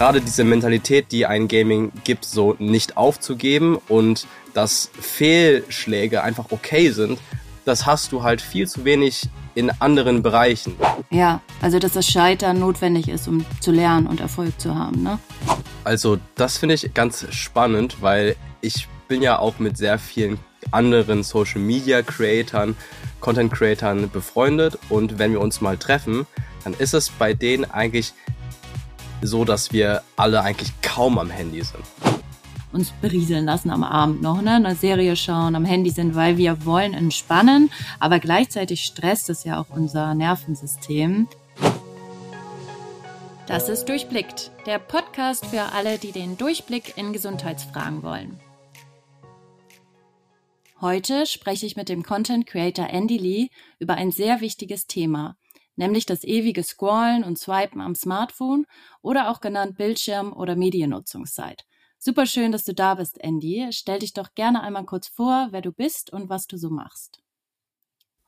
gerade diese Mentalität, die ein Gaming gibt, so nicht aufzugeben und dass Fehlschläge einfach okay sind, das hast du halt viel zu wenig in anderen Bereichen. Ja, also dass das Scheitern notwendig ist, um zu lernen und Erfolg zu haben, ne? Also das finde ich ganz spannend, weil ich bin ja auch mit sehr vielen anderen Social Media Creatern, Content Creatern befreundet und wenn wir uns mal treffen, dann ist es bei denen eigentlich so, dass wir alle eigentlich kaum am Handy sind. Uns berieseln lassen am Abend noch, ne? eine Serie schauen, am Handy sind, weil wir wollen entspannen, aber gleichzeitig stresst es ja auch unser Nervensystem. Das ist Durchblickt, der Podcast für alle, die den Durchblick in Gesundheitsfragen wollen. Heute spreche ich mit dem Content Creator Andy Lee über ein sehr wichtiges Thema, nämlich das ewige Scrollen und Swipen am Smartphone oder auch genannt Bildschirm- oder Mediennutzungszeit. Super schön, dass du da bist, Andy. Stell dich doch gerne einmal kurz vor, wer du bist und was du so machst.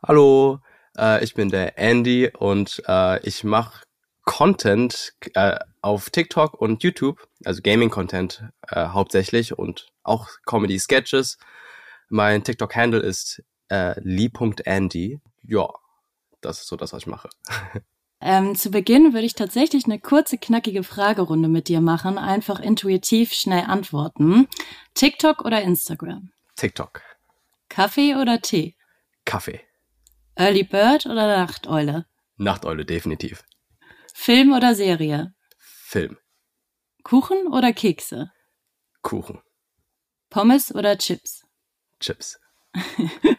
Hallo, äh, ich bin der Andy und äh, ich mache Content äh, auf TikTok und YouTube, also Gaming-Content äh, hauptsächlich und auch Comedy-Sketches. Mein TikTok-Handle ist äh, lee.andy. Ja, das ist so das, was ich mache. Ähm, zu Beginn würde ich tatsächlich eine kurze, knackige Fragerunde mit dir machen. Einfach intuitiv schnell antworten. TikTok oder Instagram? TikTok. Kaffee oder Tee? Kaffee. Early Bird oder Nachteule? Nachteule, definitiv. Film oder Serie? Film. Kuchen oder Kekse? Kuchen. Pommes oder Chips? Chips.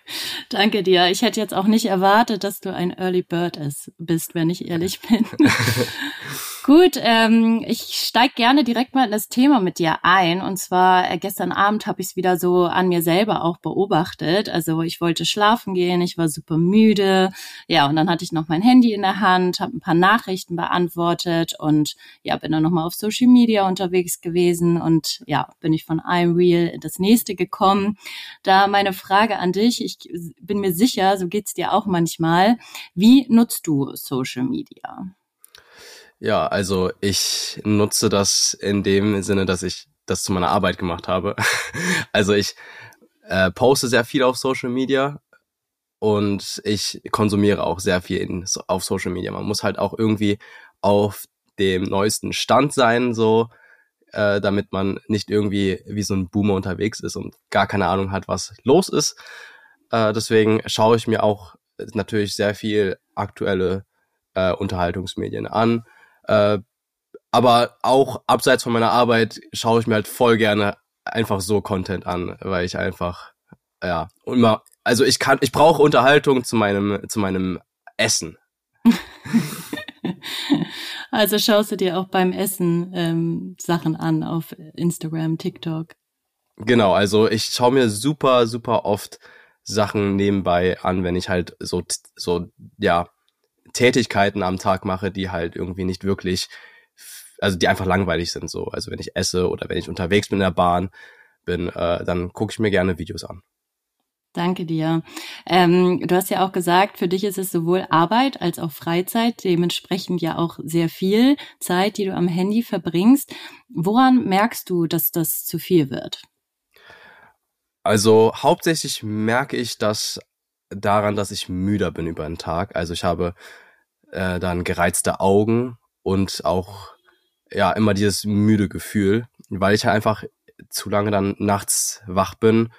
Danke dir. Ich hätte jetzt auch nicht erwartet, dass du ein Early Bird bist, wenn ich ehrlich bin. Gut, ähm, ich steig gerne direkt mal in das Thema mit dir ein. Und zwar äh, gestern Abend habe ich es wieder so an mir selber auch beobachtet. Also ich wollte schlafen gehen, ich war super müde. Ja, und dann hatte ich noch mein Handy in der Hand, habe ein paar Nachrichten beantwortet und ja, bin dann nochmal auf Social Media unterwegs gewesen und ja, bin ich von einem Reel in das nächste gekommen. Da meine Frage an dich, ich bin mir sicher, so geht's dir auch manchmal. Wie nutzt du Social Media? Ja, also ich nutze das in dem Sinne, dass ich das zu meiner Arbeit gemacht habe. also ich äh, poste sehr viel auf Social Media und ich konsumiere auch sehr viel in, auf Social Media. Man muss halt auch irgendwie auf dem neuesten Stand sein, so äh, damit man nicht irgendwie wie so ein Boomer unterwegs ist und gar keine Ahnung hat, was los ist. Äh, deswegen schaue ich mir auch natürlich sehr viel aktuelle äh, Unterhaltungsmedien an äh, aber auch abseits von meiner Arbeit schaue ich mir halt voll gerne einfach so Content an, weil ich einfach, ja, immer, also ich kann, ich brauche Unterhaltung zu meinem, zu meinem Essen. also schaust du dir auch beim Essen ähm, Sachen an auf Instagram, TikTok? Genau, also ich schaue mir super, super oft Sachen nebenbei an, wenn ich halt so, so, ja, Tätigkeiten am Tag mache, die halt irgendwie nicht wirklich, also die einfach langweilig sind so. Also wenn ich esse oder wenn ich unterwegs bin in der Bahn bin, äh, dann gucke ich mir gerne Videos an. Danke dir. Ähm, du hast ja auch gesagt, für dich ist es sowohl Arbeit als auch Freizeit, dementsprechend ja auch sehr viel Zeit, die du am Handy verbringst. Woran merkst du, dass das zu viel wird? Also hauptsächlich merke ich das daran, dass ich müder bin über den Tag. Also ich habe äh, dann gereizte Augen und auch ja immer dieses müde Gefühl, weil ich halt einfach zu lange dann nachts wach bin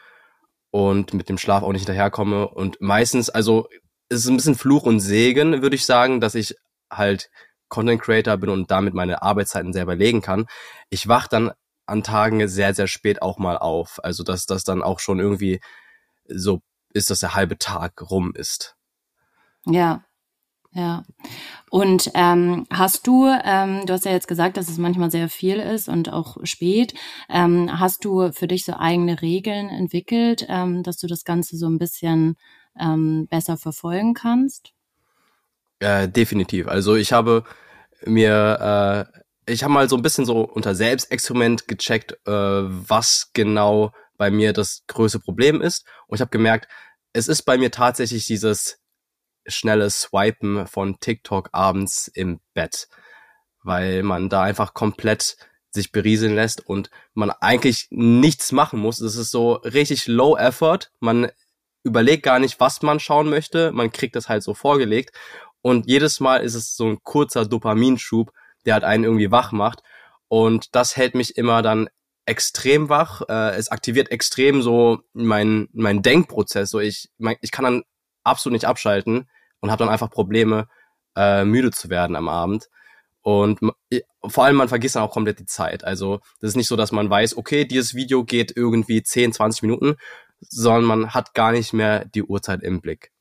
und mit dem Schlaf auch nicht hinterherkomme und meistens, also es ist ein bisschen Fluch und Segen, würde ich sagen, dass ich halt Content Creator bin und damit meine Arbeitszeiten selber legen kann. Ich wach dann an Tagen sehr, sehr spät auch mal auf. Also dass das dann auch schon irgendwie so ist, dass der halbe Tag rum ist. Ja, ja. Und ähm, hast du, ähm, du hast ja jetzt gesagt, dass es manchmal sehr viel ist und auch spät. Ähm, hast du für dich so eigene Regeln entwickelt, ähm, dass du das Ganze so ein bisschen ähm, besser verfolgen kannst? Äh, definitiv. Also ich habe mir, äh, ich habe mal so ein bisschen so unter Selbstexperiment gecheckt, äh, was genau bei mir das größte Problem ist. Und ich habe gemerkt, es ist bei mir tatsächlich dieses schnelle Swipen von TikTok abends im Bett. weil man da einfach komplett sich berieseln lässt und man eigentlich nichts machen muss. Es ist so richtig low effort. Man überlegt gar nicht, was man schauen möchte. Man kriegt das halt so vorgelegt. Und jedes Mal ist es so ein kurzer Dopaminschub, der halt einen irgendwie wach macht. Und das hält mich immer dann extrem wach. Äh, es aktiviert extrem so mein, mein Denkprozess. So ich, ich kann dann absolut nicht abschalten und habe dann einfach Probleme, äh, müde zu werden am Abend. Und vor allem, man vergisst dann auch komplett die Zeit. Also, das ist nicht so, dass man weiß, okay, dieses Video geht irgendwie 10, 20 Minuten, sondern man hat gar nicht mehr die Uhrzeit im Blick.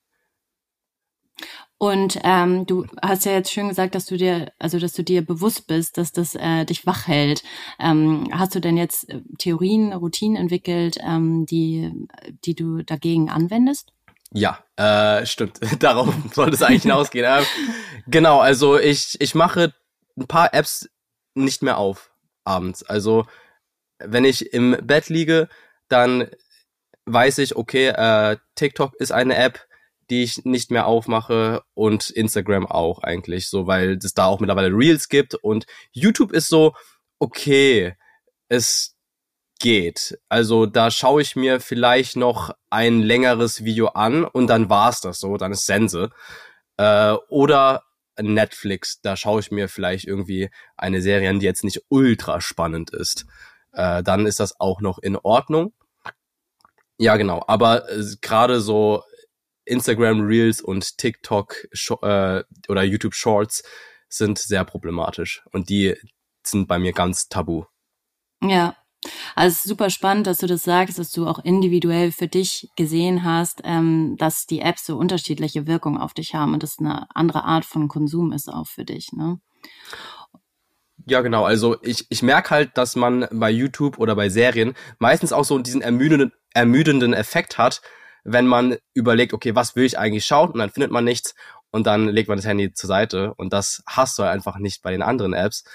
Und ähm, du hast ja jetzt schön gesagt, dass du dir, also dass du dir bewusst bist, dass das äh, dich wach hält. Ähm, hast du denn jetzt äh, Theorien, Routinen entwickelt, ähm, die, die du dagegen anwendest? Ja, äh, stimmt. Darauf sollte es eigentlich hinausgehen. ähm, genau, also ich, ich mache ein paar Apps nicht mehr auf abends. Also wenn ich im Bett liege, dann weiß ich, okay, äh, TikTok ist eine App, die ich nicht mehr aufmache und Instagram auch eigentlich, so weil es da auch mittlerweile Reels gibt und YouTube ist so, okay, es geht. Also da schaue ich mir vielleicht noch ein längeres Video an und dann war's das so, dann ist Sense. Äh, oder Netflix, da schaue ich mir vielleicht irgendwie eine Serie an, die jetzt nicht ultra spannend ist. Äh, dann ist das auch noch in Ordnung. Ja, genau. Aber äh, gerade so Instagram Reels und TikTok äh, oder YouTube Shorts sind sehr problematisch und die sind bei mir ganz tabu. Ja, also es ist super spannend, dass du das sagst, dass du auch individuell für dich gesehen hast, ähm, dass die Apps so unterschiedliche Wirkungen auf dich haben und das eine andere Art von Konsum ist auch für dich. Ne? Ja, genau. Also ich, ich merke halt, dass man bei YouTube oder bei Serien meistens auch so diesen ermüdenden, ermüdenden Effekt hat, wenn man überlegt, okay, was will ich eigentlich schauen? Und dann findet man nichts und dann legt man das Handy zur Seite. Und das hast du einfach nicht bei den anderen Apps.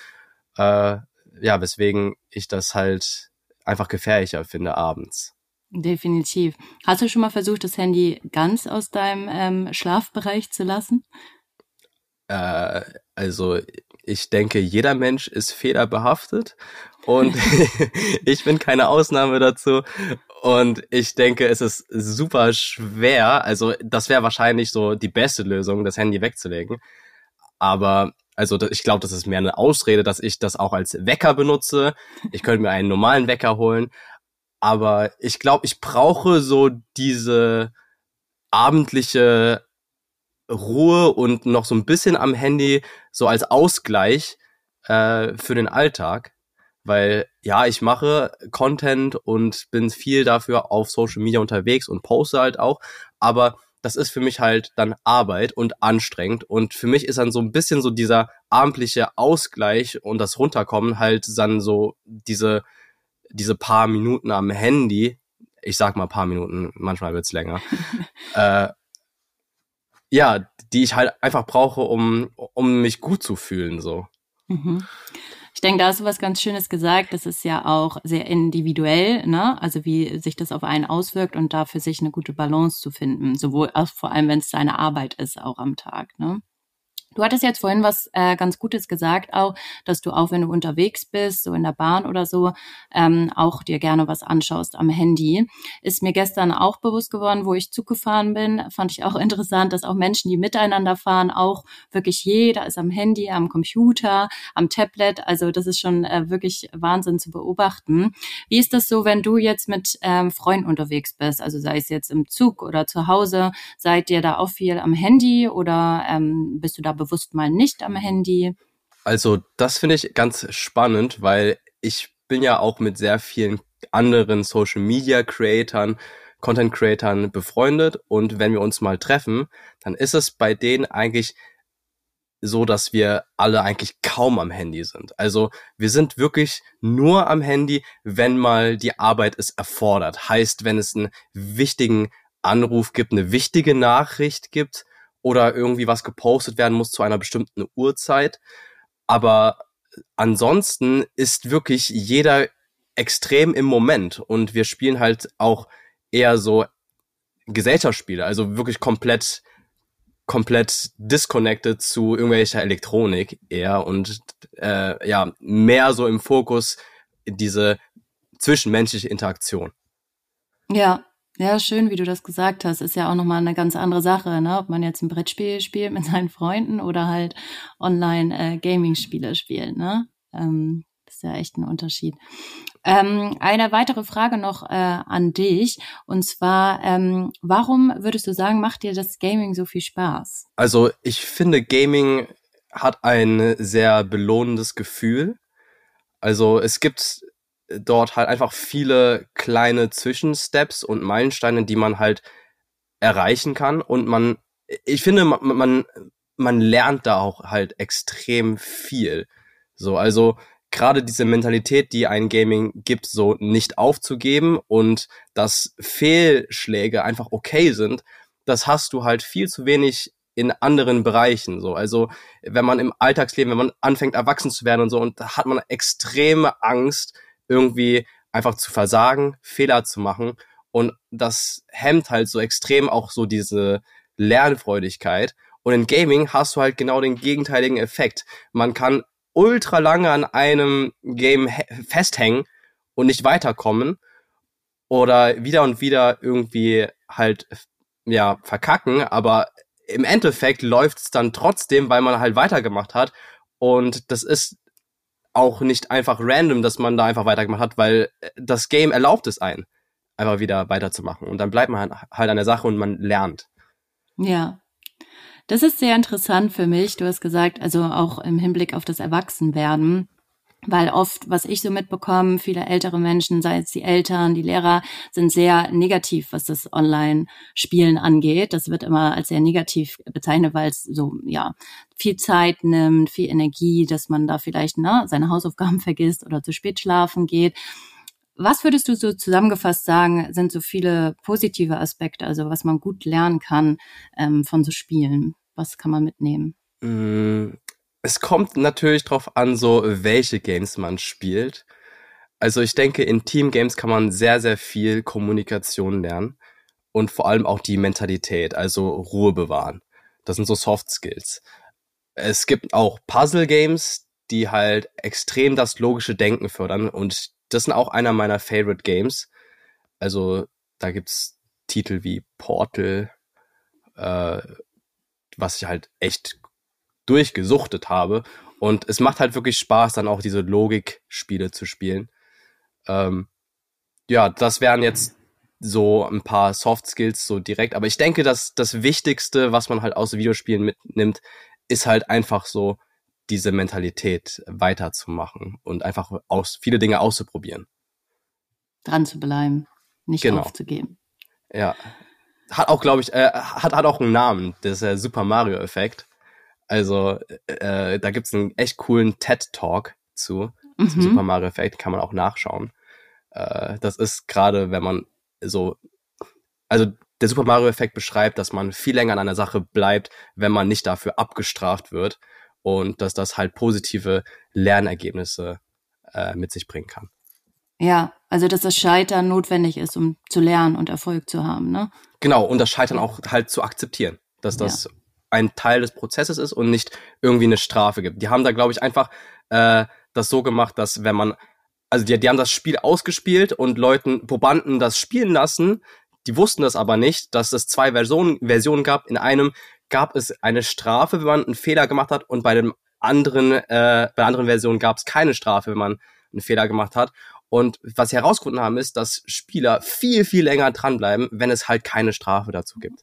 Äh, ja, weswegen ich das halt einfach gefährlicher finde abends. Definitiv. Hast du schon mal versucht, das Handy ganz aus deinem ähm, Schlafbereich zu lassen? Äh, also ich denke, jeder Mensch ist fehlerbehaftet und ich bin keine Ausnahme dazu. Und ich denke, es ist super schwer. Also das wäre wahrscheinlich so die beste Lösung, das Handy wegzulegen. Aber also ich glaube, das ist mehr eine Ausrede, dass ich das auch als Wecker benutze. Ich könnte mir einen normalen Wecker holen. Aber ich glaube, ich brauche so diese abendliche Ruhe und noch so ein bisschen am Handy so als Ausgleich äh, für den Alltag. Weil ja, ich mache Content und bin viel dafür auf Social Media unterwegs und poste halt auch. Aber das ist für mich halt dann Arbeit und anstrengend. Und für mich ist dann so ein bisschen so dieser abendliche Ausgleich und das Runterkommen halt dann so diese, diese paar Minuten am Handy. Ich sag mal paar Minuten, manchmal wird's länger. äh, ja, die ich halt einfach brauche, um, um mich gut zu fühlen, so. Mhm. Ich denke, da hast du was ganz Schönes gesagt. Das ist ja auch sehr individuell, ne? Also wie sich das auf einen auswirkt und da für sich eine gute Balance zu finden. Sowohl auch vor allem, wenn es seine Arbeit ist, auch am Tag, ne? Du hattest jetzt vorhin was äh, ganz Gutes gesagt, auch, dass du auch, wenn du unterwegs bist, so in der Bahn oder so, ähm, auch dir gerne was anschaust am Handy. Ist mir gestern auch bewusst geworden, wo ich Zug gefahren bin, fand ich auch interessant, dass auch Menschen, die miteinander fahren, auch wirklich jeder ist am Handy, am Computer, am Tablet. Also das ist schon äh, wirklich Wahnsinn zu beobachten. Wie ist das so, wenn du jetzt mit ähm, Freunden unterwegs bist? Also sei es jetzt im Zug oder zu Hause, seid ihr da auch viel am Handy oder ähm, bist du da bewusst mal nicht am Handy? Also das finde ich ganz spannend, weil ich bin ja auch mit sehr vielen anderen Social Media Creatern, Content Creatern befreundet und wenn wir uns mal treffen, dann ist es bei denen eigentlich so, dass wir alle eigentlich kaum am Handy sind. Also wir sind wirklich nur am Handy, wenn mal die Arbeit es erfordert. Heißt, wenn es einen wichtigen Anruf gibt, eine wichtige Nachricht gibt, oder irgendwie was gepostet werden muss zu einer bestimmten Uhrzeit. Aber ansonsten ist wirklich jeder extrem im Moment und wir spielen halt auch eher so Gesellschaftsspiele, also wirklich komplett komplett disconnected zu irgendwelcher Elektronik eher und äh, ja, mehr so im Fokus diese zwischenmenschliche Interaktion. Ja, ja, schön, wie du das gesagt hast. Ist ja auch nochmal eine ganz andere Sache, ne? Ob man jetzt ein Brettspiel spielt mit seinen Freunden oder halt online äh, Gaming-Spiele spielt, ne? Ähm, das ist ja echt ein Unterschied. Ähm, eine weitere Frage noch äh, an dich. Und zwar, ähm, warum würdest du sagen, macht dir das Gaming so viel Spaß? Also ich finde, Gaming hat ein sehr belohnendes Gefühl. Also es gibt dort halt einfach viele kleine Zwischensteps und Meilensteine, die man halt erreichen kann. Und man, ich finde, man, man, man lernt da auch halt extrem viel. So, also gerade diese Mentalität, die ein Gaming gibt, so nicht aufzugeben und dass Fehlschläge einfach okay sind, das hast du halt viel zu wenig in anderen Bereichen so. Also, wenn man im Alltagsleben, wenn man anfängt erwachsen zu werden und so und da hat man extreme Angst irgendwie einfach zu versagen, Fehler zu machen. Und das hemmt halt so extrem auch so diese Lernfreudigkeit. Und in Gaming hast du halt genau den gegenteiligen Effekt. Man kann ultra lange an einem Game festhängen und nicht weiterkommen oder wieder und wieder irgendwie halt ja verkacken, aber im Endeffekt läuft es dann trotzdem, weil man halt weitergemacht hat. Und das ist auch nicht einfach random, dass man da einfach weitergemacht hat, weil das Game erlaubt es einen, einfach wieder weiterzumachen und dann bleibt man halt an der Sache und man lernt. Ja, das ist sehr interessant für mich. Du hast gesagt, also auch im Hinblick auf das Erwachsenwerden. Weil oft, was ich so mitbekomme, viele ältere Menschen, sei es die Eltern, die Lehrer, sind sehr negativ, was das Online-Spielen angeht. Das wird immer als sehr negativ bezeichnet, weil es so, ja, viel Zeit nimmt, viel Energie, dass man da vielleicht ne, seine Hausaufgaben vergisst oder zu spät schlafen geht. Was würdest du so zusammengefasst sagen, sind so viele positive Aspekte, also was man gut lernen kann ähm, von so Spielen? Was kann man mitnehmen? Es kommt natürlich drauf an, so welche Games man spielt. Also ich denke, in Team-Games kann man sehr, sehr viel Kommunikation lernen und vor allem auch die Mentalität, also Ruhe bewahren. Das sind so Soft Skills. Es gibt auch Puzzle-Games, die halt extrem das logische Denken fördern und das sind auch einer meiner Favorite Games. Also da gibt's Titel wie Portal, äh, was ich halt echt durchgesuchtet habe. Und es macht halt wirklich Spaß, dann auch diese Logikspiele zu spielen. Ähm, ja, das wären jetzt so ein paar Soft Skills so direkt. Aber ich denke, dass das Wichtigste, was man halt aus Videospielen mitnimmt, ist halt einfach so diese Mentalität weiterzumachen und einfach aus, viele Dinge auszuprobieren. Dran zu bleiben, nicht genau. aufzugeben. Ja. Hat auch, glaube ich, äh, hat, hat auch einen Namen, das ist der Super Mario-Effekt. Also, äh, da gibt's einen echt coolen TED-Talk zu, mhm. zum Super Mario-Effekt, kann man auch nachschauen. Äh, das ist gerade, wenn man so, also der Super Mario-Effekt beschreibt, dass man viel länger an einer Sache bleibt, wenn man nicht dafür abgestraft wird und dass das halt positive Lernergebnisse äh, mit sich bringen kann. Ja, also dass das Scheitern notwendig ist, um zu lernen und Erfolg zu haben, ne? Genau, und das Scheitern auch halt zu akzeptieren, dass das ja. Ein Teil des Prozesses ist und nicht irgendwie eine Strafe gibt. Die haben da, glaube ich, einfach äh, das so gemacht, dass wenn man, also die, die haben das Spiel ausgespielt und Leuten, Probanden das spielen lassen, die wussten das aber nicht, dass es zwei Versionen, Versionen gab. In einem gab es eine Strafe, wenn man einen Fehler gemacht hat und bei dem anderen, äh, bei der anderen Version gab es keine Strafe, wenn man einen Fehler gemacht hat. Und was sie herausgefunden haben, ist, dass Spieler viel, viel länger dranbleiben, wenn es halt keine Strafe dazu gibt.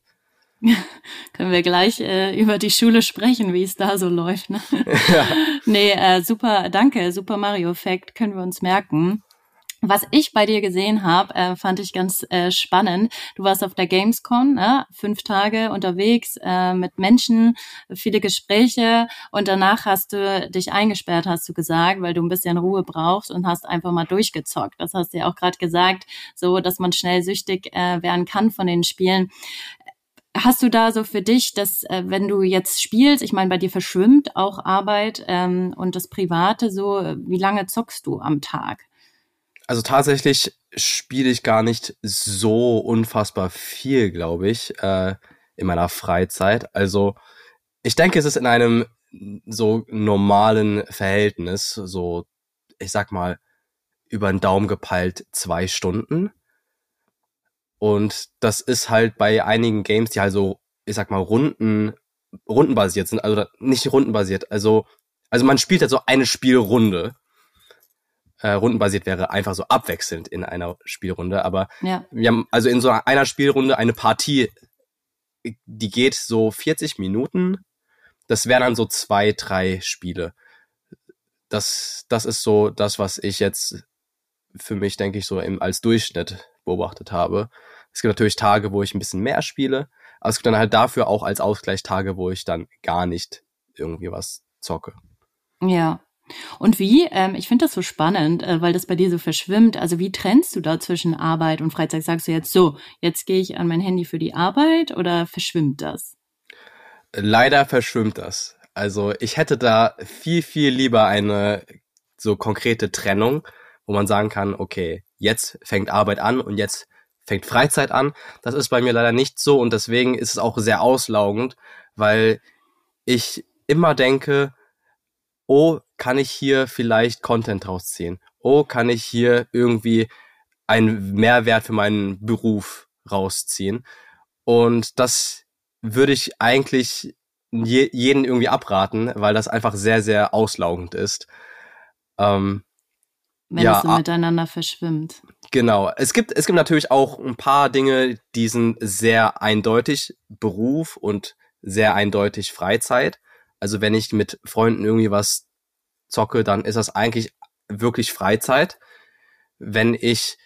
Können wir gleich äh, über die Schule sprechen, wie es da so läuft. Ne? Ja. nee, äh, super, danke, Super Mario Effekt, können wir uns merken. Was ich bei dir gesehen habe, äh, fand ich ganz äh, spannend. Du warst auf der Gamescom, ne? fünf Tage unterwegs äh, mit Menschen, viele Gespräche und danach hast du dich eingesperrt, hast du gesagt, weil du ein bisschen Ruhe brauchst und hast einfach mal durchgezockt. Das hast du ja auch gerade gesagt, so dass man schnell süchtig äh, werden kann von den Spielen. Hast du da so für dich, dass äh, wenn du jetzt spielst, ich meine, bei dir verschwimmt auch Arbeit ähm, und das Private so, wie lange zockst du am Tag? Also tatsächlich spiele ich gar nicht so unfassbar viel, glaube ich. Äh, in meiner Freizeit. Also ich denke, es ist in einem so normalen Verhältnis, so ich sag mal über den Daumen gepeilt zwei Stunden. Und das ist halt bei einigen Games, die halt so, ich sag mal, Runden, rundenbasiert sind, also nicht rundenbasiert, also, also man spielt halt so eine Spielrunde. Äh, rundenbasiert wäre einfach so abwechselnd in einer Spielrunde, aber ja. wir haben also in so einer Spielrunde eine Partie, die geht so 40 Minuten. Das wären dann so zwei, drei Spiele. Das, das ist so das, was ich jetzt für mich, denke ich, so im, als Durchschnitt beobachtet habe. Es gibt natürlich Tage, wo ich ein bisschen mehr spiele, aber es gibt dann halt dafür auch als Ausgleich Tage, wo ich dann gar nicht irgendwie was zocke. Ja. Und wie, ähm, ich finde das so spannend, äh, weil das bei dir so verschwimmt. Also wie trennst du da zwischen Arbeit und Freizeit? Sagst du jetzt so, jetzt gehe ich an mein Handy für die Arbeit oder verschwimmt das? Leider verschwimmt das. Also ich hätte da viel, viel lieber eine so konkrete Trennung, wo man sagen kann, okay, jetzt fängt Arbeit an und jetzt fängt Freizeit an. Das ist bei mir leider nicht so und deswegen ist es auch sehr auslaugend, weil ich immer denke, oh, kann ich hier vielleicht Content rausziehen? Oh, kann ich hier irgendwie einen Mehrwert für meinen Beruf rausziehen? Und das würde ich eigentlich je, jeden irgendwie abraten, weil das einfach sehr, sehr auslaugend ist. Ähm, wenn ja, es so miteinander verschwimmt. Genau. Es gibt, es gibt natürlich auch ein paar Dinge, die sind sehr eindeutig Beruf und sehr eindeutig Freizeit. Also wenn ich mit Freunden irgendwie was zocke, dann ist das eigentlich wirklich Freizeit. Wenn ich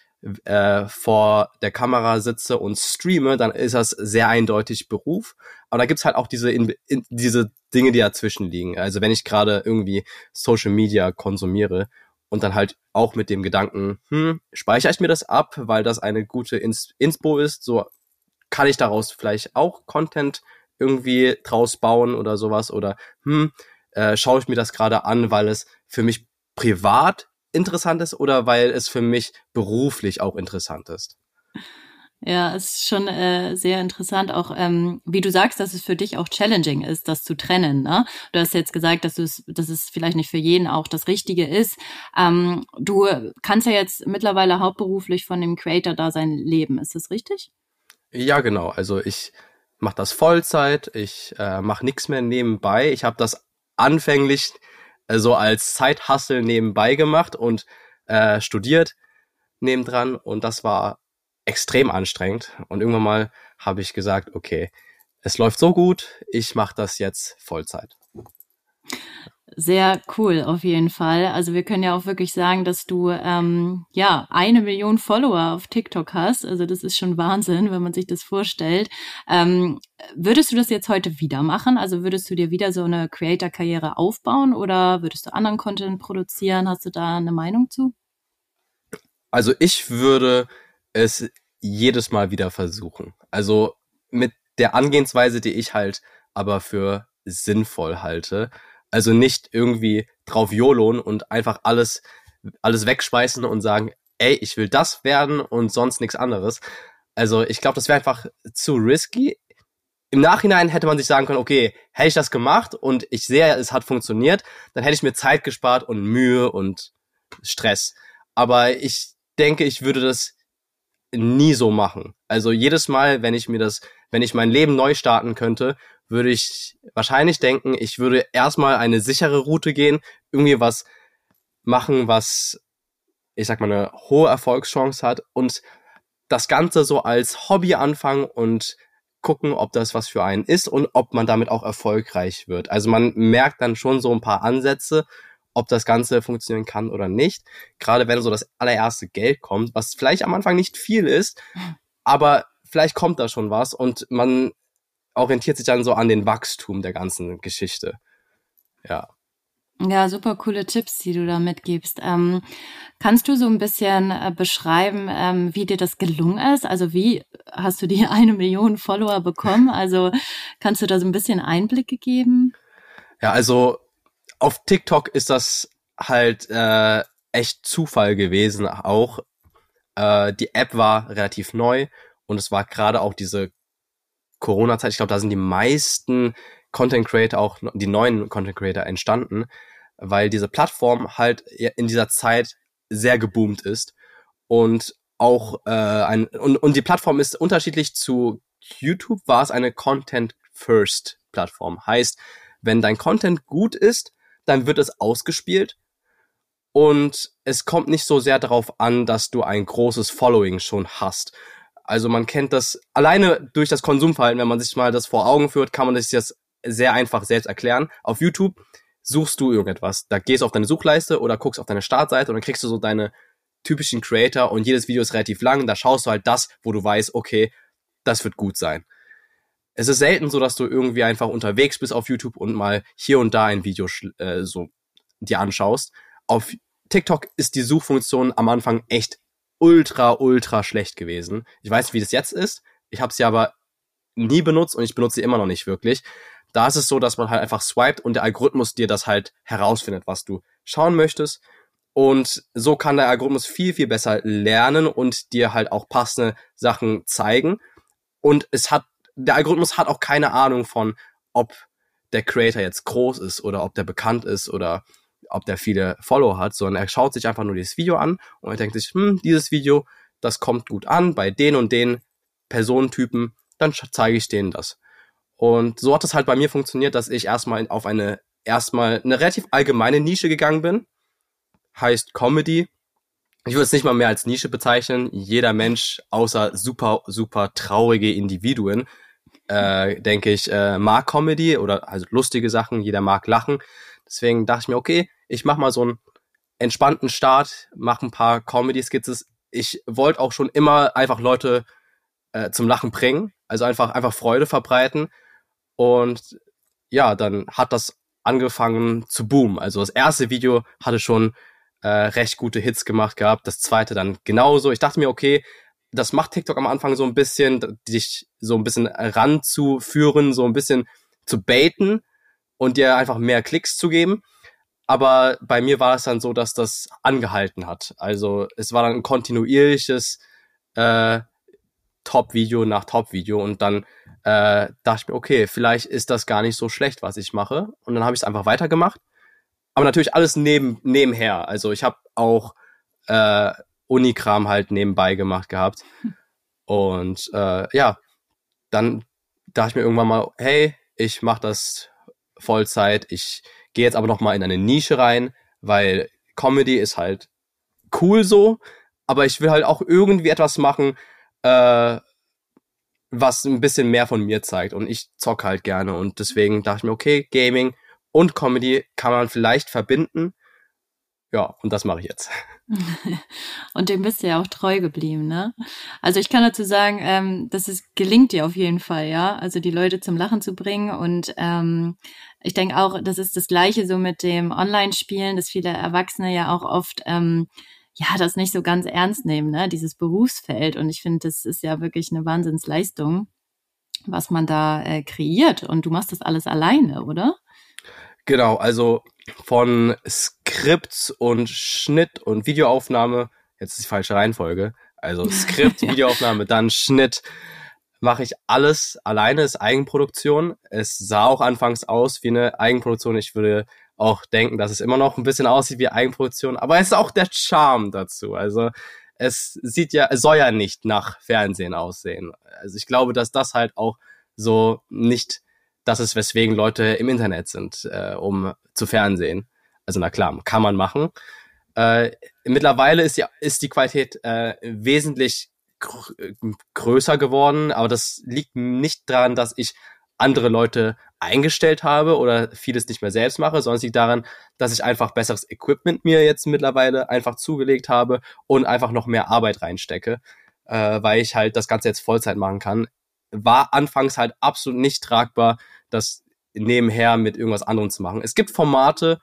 äh, vor der Kamera sitze und streame, dann ist das sehr eindeutig Beruf. Aber da gibt's halt auch diese, in, in, diese Dinge, die dazwischen liegen. Also wenn ich gerade irgendwie Social Media konsumiere und dann halt auch mit dem Gedanken, hm, speichere ich mir das ab, weil das eine gute Ins Inspo ist, so kann ich daraus vielleicht auch Content irgendwie draus bauen oder sowas oder hm, äh, schaue ich mir das gerade an, weil es für mich privat interessant ist oder weil es für mich beruflich auch interessant ist. Ja, es ist schon äh, sehr interessant, auch ähm, wie du sagst, dass es für dich auch challenging ist, das zu trennen. Ne? Du hast jetzt gesagt, dass, es, dass es vielleicht nicht für jeden auch das Richtige ist. Ähm, du kannst ja jetzt mittlerweile hauptberuflich von dem Creator-Dasein leben. Ist das richtig? Ja, genau. Also ich mache das Vollzeit. Ich äh, mache nichts mehr nebenbei. Ich habe das anfänglich äh, so als Zeithassel nebenbei gemacht und äh, studiert nebendran. Und das war extrem anstrengend. Und irgendwann mal habe ich gesagt, okay, es läuft so gut, ich mache das jetzt Vollzeit. Sehr cool, auf jeden Fall. Also wir können ja auch wirklich sagen, dass du ähm, ja eine Million Follower auf TikTok hast. Also das ist schon Wahnsinn, wenn man sich das vorstellt. Ähm, würdest du das jetzt heute wieder machen? Also würdest du dir wieder so eine Creator-Karriere aufbauen oder würdest du anderen Content produzieren? Hast du da eine Meinung zu? Also ich würde es jedes Mal wieder versuchen. Also mit der Angehensweise, die ich halt aber für sinnvoll halte. Also nicht irgendwie drauf YOLON und einfach alles, alles wegschmeißen und sagen, ey, ich will das werden und sonst nichts anderes. Also ich glaube, das wäre einfach zu risky. Im Nachhinein hätte man sich sagen können, okay, hätte ich das gemacht und ich sehe, es hat funktioniert, dann hätte ich mir Zeit gespart und Mühe und Stress. Aber ich denke, ich würde das nie so machen. Also jedes Mal, wenn ich mir das, wenn ich mein Leben neu starten könnte, würde ich wahrscheinlich denken, ich würde erstmal eine sichere Route gehen, irgendwie was machen, was, ich sag mal, eine hohe Erfolgschance hat und das Ganze so als Hobby anfangen und gucken, ob das was für einen ist und ob man damit auch erfolgreich wird. Also man merkt dann schon so ein paar Ansätze ob das Ganze funktionieren kann oder nicht. Gerade wenn so das allererste Geld kommt, was vielleicht am Anfang nicht viel ist, aber vielleicht kommt da schon was und man orientiert sich dann so an den Wachstum der ganzen Geschichte. Ja. Ja, super coole Tipps, die du da mitgibst. Ähm, kannst du so ein bisschen äh, beschreiben, ähm, wie dir das gelungen ist? Also wie hast du die eine Million Follower bekommen? Also kannst du da so ein bisschen Einblicke geben? Ja, also auf TikTok ist das halt äh, echt Zufall gewesen auch. Äh, die App war relativ neu und es war gerade auch diese Corona-Zeit, ich glaube, da sind die meisten Content Creator, auch die neuen Content Creator entstanden, weil diese Plattform halt in dieser Zeit sehr geboomt ist und auch äh, ein und, und die Plattform ist unterschiedlich zu YouTube war es eine Content First Plattform. Heißt, wenn dein Content gut ist, dann wird es ausgespielt und es kommt nicht so sehr darauf an, dass du ein großes Following schon hast. Also man kennt das alleine durch das Konsumverhalten, wenn man sich mal das vor Augen führt, kann man sich das sehr einfach selbst erklären. Auf YouTube suchst du irgendetwas. Da gehst du auf deine Suchleiste oder guckst auf deine Startseite und dann kriegst du so deine typischen Creator und jedes Video ist relativ lang. Da schaust du halt das, wo du weißt, okay, das wird gut sein. Es ist selten so, dass du irgendwie einfach unterwegs bist auf YouTube und mal hier und da ein Video äh, so dir anschaust. Auf TikTok ist die Suchfunktion am Anfang echt ultra, ultra schlecht gewesen. Ich weiß wie das jetzt ist. Ich habe sie aber nie benutzt und ich benutze sie immer noch nicht wirklich. Da ist es so, dass man halt einfach swiped und der Algorithmus dir das halt herausfindet, was du schauen möchtest. Und so kann der Algorithmus viel, viel besser lernen und dir halt auch passende Sachen zeigen. Und es hat, der Algorithmus hat auch keine Ahnung von, ob der Creator jetzt groß ist oder ob der bekannt ist oder ob der viele Follower hat, sondern er schaut sich einfach nur dieses Video an und er denkt sich, hm, dieses Video, das kommt gut an bei den und den Personentypen, dann zeige ich denen das. Und so hat es halt bei mir funktioniert, dass ich erstmal auf eine, erstmal eine relativ allgemeine Nische gegangen bin. Heißt Comedy. Ich würde es nicht mal mehr als Nische bezeichnen. Jeder Mensch, außer super, super traurige Individuen, äh, denke ich, äh, mag Comedy oder also lustige Sachen. Jeder mag lachen. Deswegen dachte ich mir, okay, ich mache mal so einen entspannten Start, mache ein paar Comedy-Skizzen. Ich wollte auch schon immer einfach Leute äh, zum Lachen bringen, also einfach einfach Freude verbreiten und ja, dann hat das angefangen zu boomen. Also das erste Video hatte schon äh, recht gute Hits gemacht gehabt, das zweite dann genauso. Ich dachte mir, okay, das macht TikTok am Anfang so ein bisschen, dich so ein bisschen ranzuführen, so ein bisschen zu baiten und dir einfach mehr Klicks zu geben. Aber bei mir war es dann so, dass das angehalten hat. Also es war dann ein kontinuierliches äh, Top-Video nach Top-Video und dann äh, dachte ich mir, okay, vielleicht ist das gar nicht so schlecht, was ich mache. Und dann habe ich es einfach weitergemacht. Aber natürlich alles neben, nebenher. Also ich habe auch äh, Unikram halt nebenbei gemacht gehabt. Und äh, ja, dann dachte ich mir irgendwann mal, hey, ich mache das Vollzeit. Ich gehe jetzt aber noch mal in eine Nische rein, weil Comedy ist halt cool so, aber ich will halt auch irgendwie etwas machen, äh, was ein bisschen mehr von mir zeigt. Und ich zock halt gerne. Und deswegen dachte ich mir, okay, Gaming und Comedy kann man vielleicht verbinden. Ja, und das mache ich jetzt. und dem bist du ja auch treu geblieben, ne? Also ich kann dazu sagen, ähm, dass es gelingt dir auf jeden Fall, ja. Also die Leute zum Lachen zu bringen. Und ähm, ich denke auch, das ist das Gleiche so mit dem Online-Spielen, dass viele Erwachsene ja auch oft ähm, ja, das nicht so ganz ernst nehmen, ne? dieses Berufsfeld. Und ich finde, das ist ja wirklich eine Wahnsinnsleistung, was man da äh, kreiert. Und du machst das alles alleine, oder? Genau, also von Skript und Schnitt und Videoaufnahme, jetzt ist die falsche Reihenfolge, also Skript, Videoaufnahme, dann Schnitt, mache ich alles alleine, ist Eigenproduktion. Es sah auch anfangs aus wie eine Eigenproduktion. Ich würde auch denken, dass es immer noch ein bisschen aussieht wie Eigenproduktion, aber es ist auch der Charme dazu. Also es sieht ja, es soll ja nicht nach Fernsehen aussehen. Also ich glaube, dass das halt auch so nicht das ist, weswegen Leute im Internet sind, äh, um zu Fernsehen. Also na klar, kann man machen. Äh, mittlerweile ist die, ist die Qualität äh, wesentlich gr größer geworden, aber das liegt nicht daran, dass ich andere Leute eingestellt habe oder vieles nicht mehr selbst mache, sondern es liegt daran, dass ich einfach besseres Equipment mir jetzt mittlerweile einfach zugelegt habe und einfach noch mehr Arbeit reinstecke, äh, weil ich halt das Ganze jetzt Vollzeit machen kann. War anfangs halt absolut nicht tragbar, das nebenher mit irgendwas anderem zu machen. Es gibt Formate,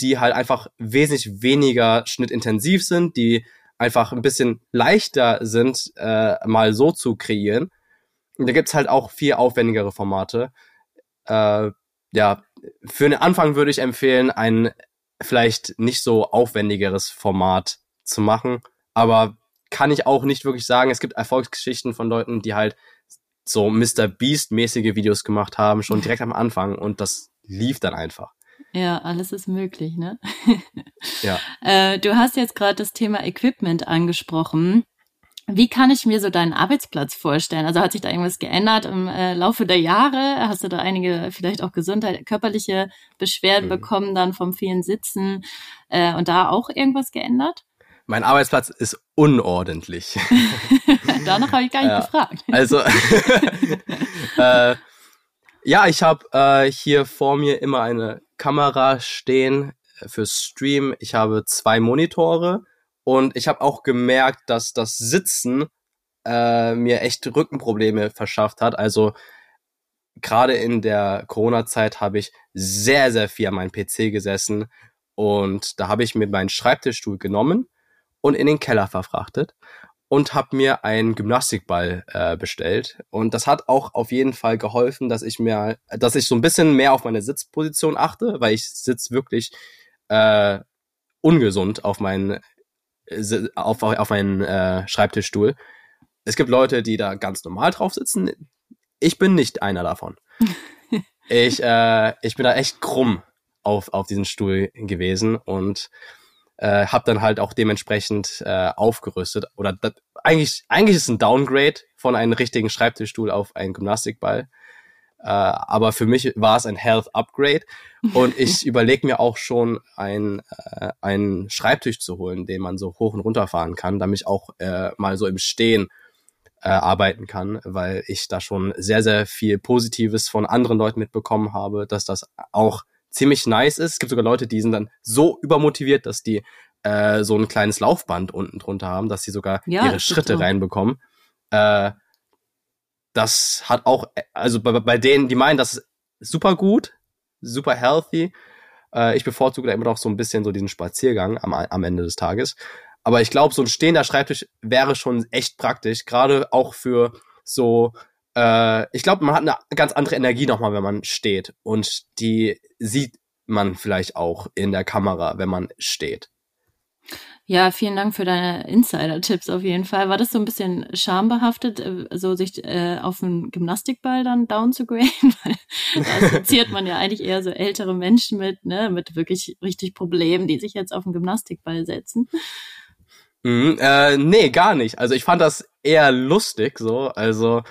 die halt einfach wesentlich weniger schnittintensiv sind, die einfach ein bisschen leichter sind, äh, mal so zu kreieren und da gibt's halt auch viel aufwendigere Formate. Äh, ja, für den Anfang würde ich empfehlen, ein vielleicht nicht so aufwendigeres Format zu machen. Aber kann ich auch nicht wirklich sagen. Es gibt Erfolgsgeschichten von Leuten, die halt so Mr. Beast-mäßige Videos gemacht haben, schon direkt am Anfang und das lief dann einfach. Ja, alles ist möglich, ne? ja. Äh, du hast jetzt gerade das Thema Equipment angesprochen. Wie kann ich mir so deinen Arbeitsplatz vorstellen? Also hat sich da irgendwas geändert im äh, Laufe der Jahre? Hast du da einige vielleicht auch Gesundheit, körperliche Beschwerden mhm. bekommen dann vom vielen Sitzen äh, und da auch irgendwas geändert? Mein Arbeitsplatz ist unordentlich. Danach habe ich gar nicht ja, gefragt. Also äh, ja, ich habe äh, hier vor mir immer eine Kamera stehen für Stream. Ich habe zwei Monitore und ich habe auch gemerkt, dass das Sitzen äh, mir echt Rückenprobleme verschafft hat. Also gerade in der Corona-Zeit habe ich sehr, sehr viel an meinem PC gesessen und da habe ich mir meinen Schreibtischstuhl genommen und in den Keller verfrachtet und habe mir einen Gymnastikball äh, bestellt und das hat auch auf jeden Fall geholfen, dass ich mir, dass ich so ein bisschen mehr auf meine Sitzposition achte, weil ich sitz wirklich äh, ungesund auf meinen auf, auf meinen äh, Schreibtischstuhl. Es gibt Leute, die da ganz normal drauf sitzen. Ich bin nicht einer davon. ich, äh, ich bin da echt krumm auf, auf diesen Stuhl gewesen und äh, habe dann halt auch dementsprechend äh, aufgerüstet. Oder das, eigentlich, eigentlich ist es ein Downgrade von einem richtigen Schreibtischstuhl auf einen Gymnastikball. Äh, aber für mich war es ein Health Upgrade und ich überlege mir auch schon ein, äh, einen Schreibtisch zu holen, den man so hoch und runter fahren kann, damit ich auch äh, mal so im Stehen äh, arbeiten kann, weil ich da schon sehr, sehr viel Positives von anderen Leuten mitbekommen habe, dass das auch ziemlich nice ist. Es gibt sogar Leute, die sind dann so übermotiviert, dass die äh, so ein kleines Laufband unten drunter haben, dass sie sogar ja, ihre Schritte reinbekommen. Äh, das hat auch, also bei, bei denen, die meinen, das ist super gut, super healthy. Äh, ich bevorzuge da immer noch so ein bisschen so diesen Spaziergang am, am Ende des Tages. Aber ich glaube, so ein stehender Schreibtisch wäre schon echt praktisch, gerade auch für so äh, ich glaube, man hat eine ganz andere Energie nochmal, wenn man steht. Und die sieht man vielleicht auch in der Kamera, wenn man steht. Ja, vielen Dank für deine Insider-Tipps auf jeden Fall. War das so ein bisschen schambehaftet, äh, so sich äh, auf einen Gymnastikball dann down zu graden? Weil da assoziiert man ja eigentlich eher so ältere Menschen mit, ne, mit wirklich richtig Problemen, die sich jetzt auf einen Gymnastikball setzen. Mhm, äh, nee, gar nicht. Also ich fand das eher lustig so. Also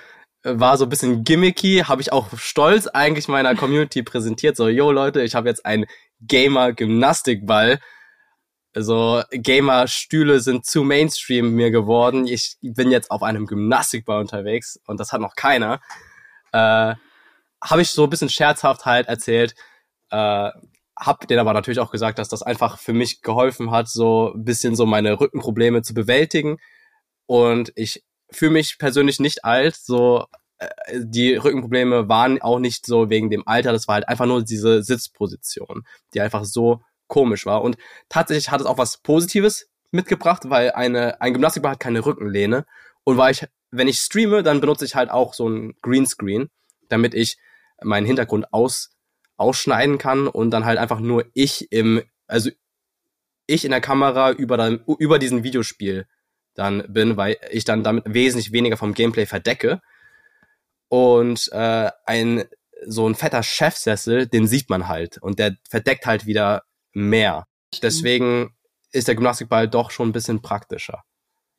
war so ein bisschen gimmicky, habe ich auch stolz eigentlich meiner Community präsentiert. So, yo Leute, ich habe jetzt einen Gamer-Gymnastikball. Also Gamer-Stühle sind zu Mainstream mir geworden. Ich bin jetzt auf einem Gymnastikball unterwegs und das hat noch keiner. Äh, habe ich so ein bisschen scherzhaft halt erzählt. Äh, hab denen aber natürlich auch gesagt, dass das einfach für mich geholfen hat, so ein bisschen so meine Rückenprobleme zu bewältigen. Und ich fühle mich persönlich nicht alt. So äh, die Rückenprobleme waren auch nicht so wegen dem Alter, das war halt einfach nur diese Sitzposition, die einfach so komisch war. Und tatsächlich hat es auch was Positives mitgebracht, weil eine, ein Gymnastikball hat keine Rückenlehne. Und weil ich, wenn ich streame, dann benutze ich halt auch so ein Greenscreen, damit ich meinen Hintergrund aus, ausschneiden kann und dann halt einfach nur ich im, also ich in der Kamera über, dann, über diesen Videospiel dann bin, weil ich dann damit wesentlich weniger vom Gameplay verdecke. Und äh, ein so ein fetter Chefsessel, den sieht man halt und der verdeckt halt wieder mehr. Deswegen ist der Gymnastikball doch schon ein bisschen praktischer.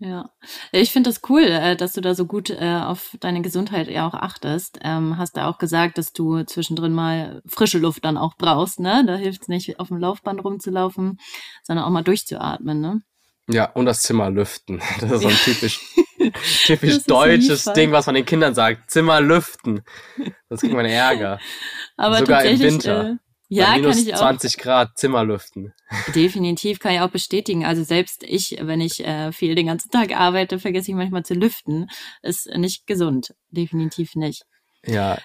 Ja, ich finde das cool, äh, dass du da so gut äh, auf deine Gesundheit ja auch achtest. Ähm, hast da auch gesagt, dass du zwischendrin mal frische Luft dann auch brauchst, ne? Da hilft es nicht, auf dem Laufband rumzulaufen, sondern auch mal durchzuatmen, ne? Ja, und das Zimmer lüften. Das ist so ein typisch, typisch deutsches Ding, was man den Kindern sagt. Zimmer lüften. Das kriegt man Ärger. Aber Sogar im Winter. Äh, ja, minus kann ich auch. 20 Grad Zimmer lüften. Definitiv kann ich auch bestätigen. Also selbst ich, wenn ich äh, viel den ganzen Tag arbeite, vergesse ich manchmal zu lüften. Ist nicht gesund. Definitiv nicht. Ja,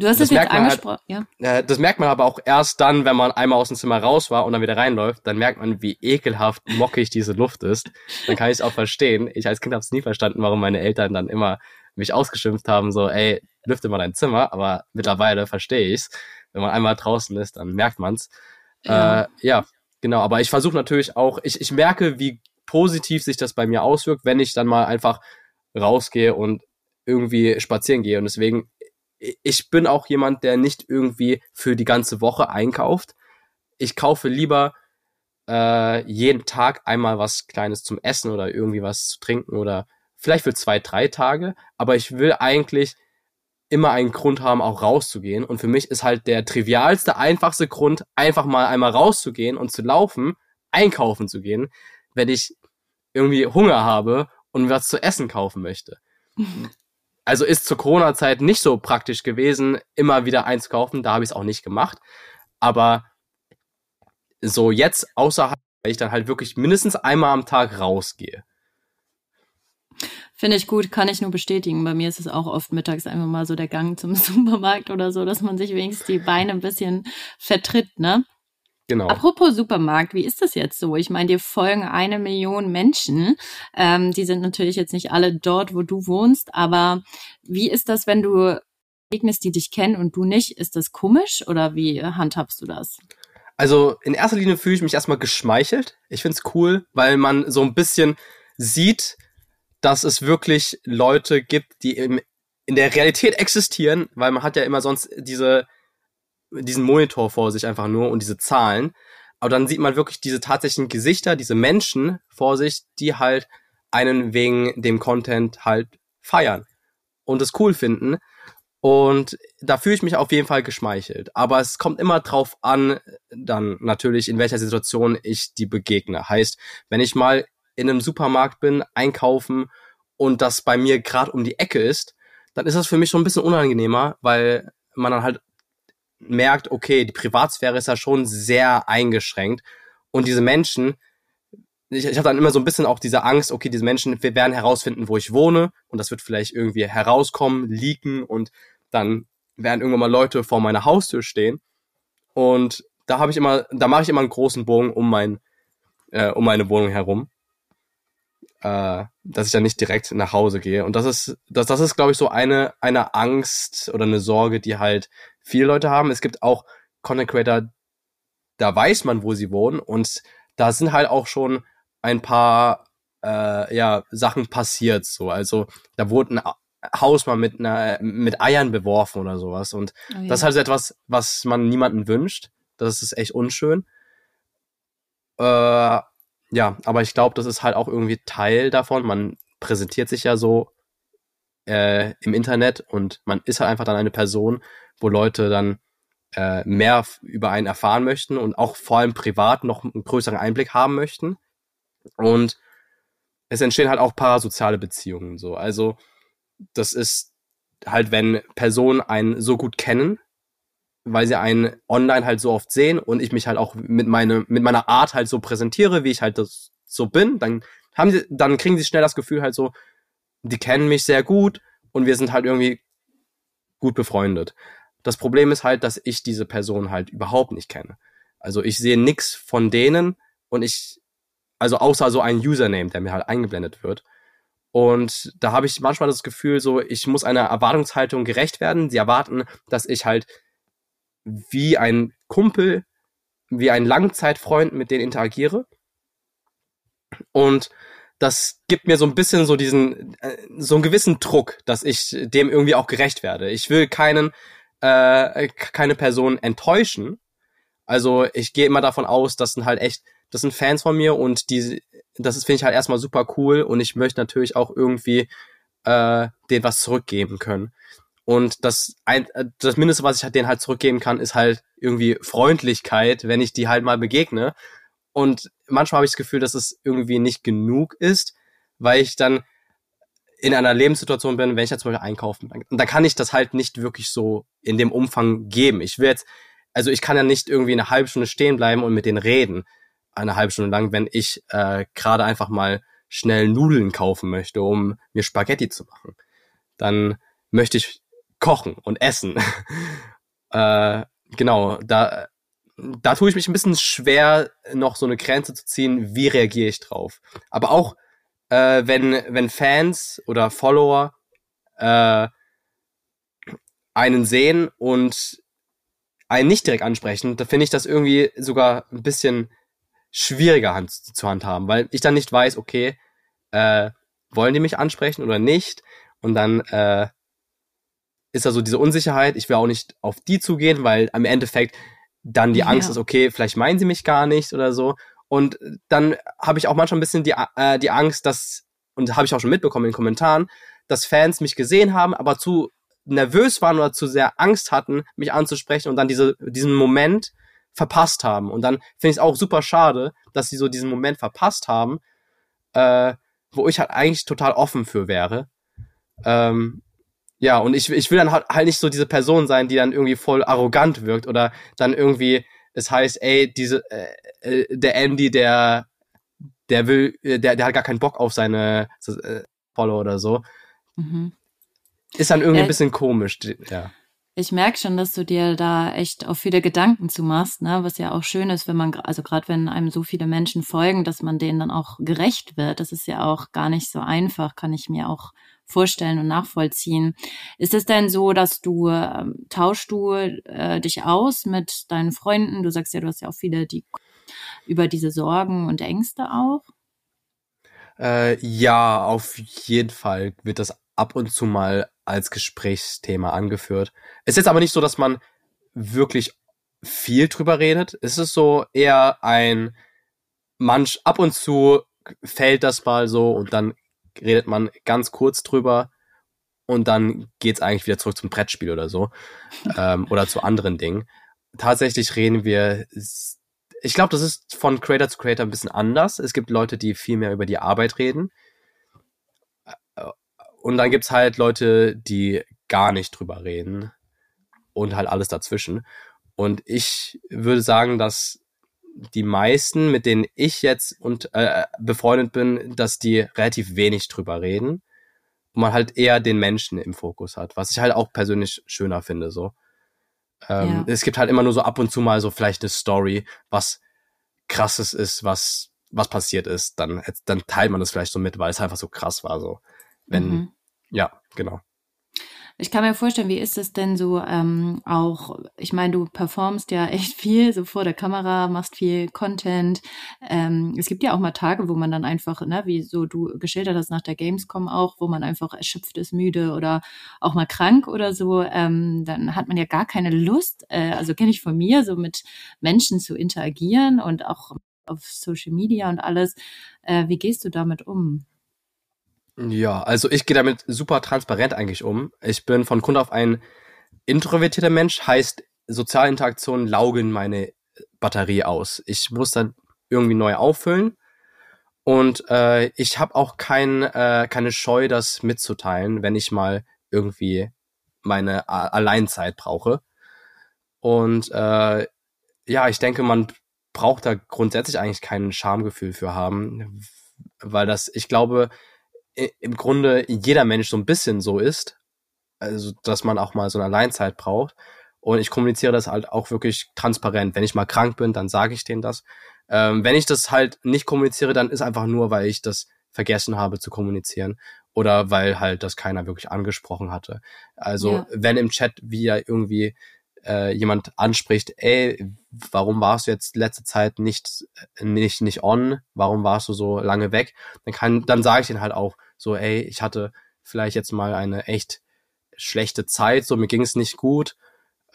Du hast es jetzt angesprochen, halt, ja. Äh, das merkt man aber auch erst dann, wenn man einmal aus dem Zimmer raus war und dann wieder reinläuft, dann merkt man, wie ekelhaft mockig diese Luft ist. Dann kann ich es auch verstehen. Ich als Kind habe es nie verstanden, warum meine Eltern dann immer mich ausgeschimpft haben, so, ey, lüfte mal dein Zimmer, aber mittlerweile verstehe ich's. Wenn man einmal draußen ist, dann merkt man's. Ja, äh, ja genau. Aber ich versuche natürlich auch, ich, ich merke, wie positiv sich das bei mir auswirkt, wenn ich dann mal einfach rausgehe und irgendwie spazieren gehe. Und deswegen, ich bin auch jemand, der nicht irgendwie für die ganze Woche einkauft. Ich kaufe lieber äh, jeden Tag einmal was Kleines zum Essen oder irgendwie was zu trinken oder vielleicht für zwei, drei Tage. Aber ich will eigentlich immer einen Grund haben, auch rauszugehen. Und für mich ist halt der trivialste, einfachste Grund, einfach mal einmal rauszugehen und zu laufen, einkaufen zu gehen, wenn ich irgendwie Hunger habe und was zu essen kaufen möchte. Also ist zur Corona-Zeit nicht so praktisch gewesen, immer wieder eins kaufen. Da habe ich es auch nicht gemacht. Aber so jetzt außerhalb, weil ich dann halt wirklich mindestens einmal am Tag rausgehe. Finde ich gut, kann ich nur bestätigen. Bei mir ist es auch oft mittags einfach mal so der Gang zum Supermarkt oder so, dass man sich wenigstens die Beine ein bisschen vertritt, ne? Genau. Apropos Supermarkt, wie ist das jetzt so? Ich meine, dir folgen eine Million Menschen. Ähm, die sind natürlich jetzt nicht alle dort, wo du wohnst, aber wie ist das, wenn du begegnest, die dich kennen und du nicht? Ist das komisch oder wie handhabst du das? Also in erster Linie fühle ich mich erstmal geschmeichelt. Ich finde es cool, weil man so ein bisschen sieht, dass es wirklich Leute gibt, die im, in der Realität existieren, weil man hat ja immer sonst diese, diesen Monitor vor sich einfach nur und diese Zahlen. Aber dann sieht man wirklich diese tatsächlichen Gesichter, diese Menschen vor sich, die halt einen wegen dem Content halt feiern und es cool finden. Und da fühle ich mich auf jeden Fall geschmeichelt. Aber es kommt immer drauf an, dann natürlich, in welcher Situation ich die begegne. Heißt, wenn ich mal in einem Supermarkt bin, einkaufen und das bei mir gerade um die Ecke ist, dann ist das für mich schon ein bisschen unangenehmer, weil man dann halt merkt, okay, die Privatsphäre ist ja schon sehr eingeschränkt. Und diese Menschen, ich, ich habe dann immer so ein bisschen auch diese Angst, okay, diese Menschen werden herausfinden, wo ich wohne. Und das wird vielleicht irgendwie herauskommen, leaken. Und dann werden irgendwann mal Leute vor meiner Haustür stehen. Und da habe ich immer, da mache ich immer einen großen Bogen um mein, äh, um meine Wohnung herum. Äh, dass ich dann nicht direkt nach Hause gehe. Und das ist, das, das ist, glaube ich, so eine, eine Angst oder eine Sorge, die halt viele Leute haben. Es gibt auch Content Creator, da weiß man, wo sie wohnen und da sind halt auch schon ein paar äh, ja, Sachen passiert. So. Also da wurde ein Haus mal mit, einer, mit Eiern beworfen oder sowas. Und oh, ja. das ist halt etwas, was man niemanden wünscht. Das ist echt unschön. Äh, ja, aber ich glaube, das ist halt auch irgendwie Teil davon. Man präsentiert sich ja so äh, im Internet und man ist halt einfach dann eine Person, wo Leute dann äh, mehr über einen erfahren möchten und auch vor allem privat noch einen größeren Einblick haben möchten. Und es entstehen halt auch parasoziale Beziehungen so. Also das ist halt, wenn Personen einen so gut kennen, weil sie einen online halt so oft sehen und ich mich halt auch mit meine, mit meiner Art halt so präsentiere, wie ich halt das so bin, dann haben sie, dann kriegen sie schnell das Gefühl halt so, die kennen mich sehr gut und wir sind halt irgendwie gut befreundet. Das Problem ist halt, dass ich diese Person halt überhaupt nicht kenne. Also ich sehe nix von denen und ich, also außer so ein Username, der mir halt eingeblendet wird. Und da habe ich manchmal das Gefühl, so, ich muss einer Erwartungshaltung gerecht werden. Sie erwarten, dass ich halt wie ein Kumpel, wie ein Langzeitfreund mit denen interagiere. Und das gibt mir so ein bisschen so diesen, äh, so einen gewissen Druck, dass ich dem irgendwie auch gerecht werde. Ich will keinen, äh, keine Person enttäuschen. Also ich gehe immer davon aus, das sind halt echt, das sind Fans von mir und die, das finde ich halt erstmal super cool und ich möchte natürlich auch irgendwie äh, denen was zurückgeben können. Und das, ein, äh, das Mindeste, was ich halt denen halt zurückgeben kann, ist halt irgendwie Freundlichkeit, wenn ich die halt mal begegne. Und manchmal habe ich das Gefühl, dass es irgendwie nicht genug ist, weil ich dann in einer Lebenssituation bin, wenn ich jetzt zum Beispiel einkaufen. Und da kann ich das halt nicht wirklich so in dem Umfang geben. Ich will jetzt, also ich kann ja nicht irgendwie eine halbe Stunde stehen bleiben und mit denen reden, eine halbe Stunde lang, wenn ich äh, gerade einfach mal schnell Nudeln kaufen möchte, um mir Spaghetti zu machen. Dann möchte ich kochen und essen. äh, genau, da, da tue ich mich ein bisschen schwer, noch so eine Grenze zu ziehen, wie reagiere ich drauf. Aber auch, äh, wenn, wenn Fans oder Follower äh, einen sehen und einen nicht direkt ansprechen, da finde ich das irgendwie sogar ein bisschen schwieriger hand, zu handhaben, weil ich dann nicht weiß, okay, äh, wollen die mich ansprechen oder nicht? Und dann äh, ist da so diese Unsicherheit, ich will auch nicht auf die zugehen, weil am Endeffekt dann die Angst ja. ist, okay, vielleicht meinen sie mich gar nicht oder so. Und dann habe ich auch manchmal ein bisschen die, äh, die Angst, dass, und habe ich auch schon mitbekommen in den Kommentaren, dass Fans mich gesehen haben, aber zu nervös waren oder zu sehr Angst hatten, mich anzusprechen und dann diese, diesen Moment verpasst haben. Und dann finde ich es auch super schade, dass sie so diesen Moment verpasst haben, äh, wo ich halt eigentlich total offen für wäre. Ähm, ja, und ich, ich will dann halt, halt nicht so diese Person sein, die dann irgendwie voll arrogant wirkt oder dann irgendwie, es heißt, ey, diese, äh, äh der Andy, der, der will, äh, der, der hat gar keinen Bock auf seine äh, Follower oder so. Mhm. Ist dann irgendwie äh, ein bisschen komisch, ja. Ich merke schon, dass du dir da echt auch viele Gedanken zu machst, ne? was ja auch schön ist, wenn man, also gerade wenn einem so viele Menschen folgen, dass man denen dann auch gerecht wird. Das ist ja auch gar nicht so einfach, kann ich mir auch vorstellen und nachvollziehen. Ist es denn so, dass du, ähm, tauschst du äh, dich aus mit deinen Freunden? Du sagst ja, du hast ja auch viele, die über diese Sorgen und Ängste auch. Äh, ja, auf jeden Fall wird das ab und zu mal als Gesprächsthema angeführt. Es ist jetzt aber nicht so, dass man wirklich viel drüber redet. Es ist so eher ein, manch ab und zu fällt das mal so und dann redet man ganz kurz drüber und dann geht's eigentlich wieder zurück zum Brettspiel oder so ähm, oder zu anderen Dingen. Tatsächlich reden wir, ich glaube, das ist von Creator zu Creator ein bisschen anders. Es gibt Leute, die viel mehr über die Arbeit reden. Und dann gibt's halt Leute, die gar nicht drüber reden und halt alles dazwischen. Und ich würde sagen, dass die meisten, mit denen ich jetzt und äh, befreundet bin, dass die relativ wenig drüber reden und man halt eher den Menschen im Fokus hat, was ich halt auch persönlich schöner finde. So, ähm, ja. es gibt halt immer nur so ab und zu mal so vielleicht eine Story, was krasses ist, was was passiert ist, dann dann teilt man das vielleicht so mit, weil es einfach so krass war. So, wenn mhm. ja, genau. Ich kann mir vorstellen, wie ist es denn so ähm, auch, ich meine, du performst ja echt viel, so vor der Kamera, machst viel Content. Ähm, es gibt ja auch mal Tage, wo man dann einfach, ne, wie so du geschildert hast nach der Gamescom auch, wo man einfach erschöpft ist, müde oder auch mal krank oder so, ähm, dann hat man ja gar keine Lust, äh, also kenne ich von mir, so mit Menschen zu interagieren und auch auf Social Media und alles. Äh, wie gehst du damit um? Ja, also ich gehe damit super transparent eigentlich um. Ich bin von Grund auf ein introvertierter Mensch, heißt Sozialinteraktionen laugen meine Batterie aus. Ich muss dann irgendwie neu auffüllen und äh, ich habe auch kein, äh, keine Scheu, das mitzuteilen, wenn ich mal irgendwie meine Alleinzeit brauche. Und äh, ja, ich denke, man braucht da grundsätzlich eigentlich kein Schamgefühl für haben, weil das, ich glaube, im Grunde jeder Mensch so ein bisschen so ist. Also, dass man auch mal so eine Alleinzeit braucht. Und ich kommuniziere das halt auch wirklich transparent. Wenn ich mal krank bin, dann sage ich denen das. Ähm, wenn ich das halt nicht kommuniziere, dann ist einfach nur, weil ich das vergessen habe zu kommunizieren oder weil halt das keiner wirklich angesprochen hatte. Also ja. wenn im Chat wieder irgendwie äh, jemand anspricht, ey, warum warst du jetzt letzte Zeit nicht nicht nicht on? Warum warst du so lange weg? Dann kann dann sage ich den halt auch so, ey, ich hatte vielleicht jetzt mal eine echt schlechte Zeit, so mir ging es nicht gut,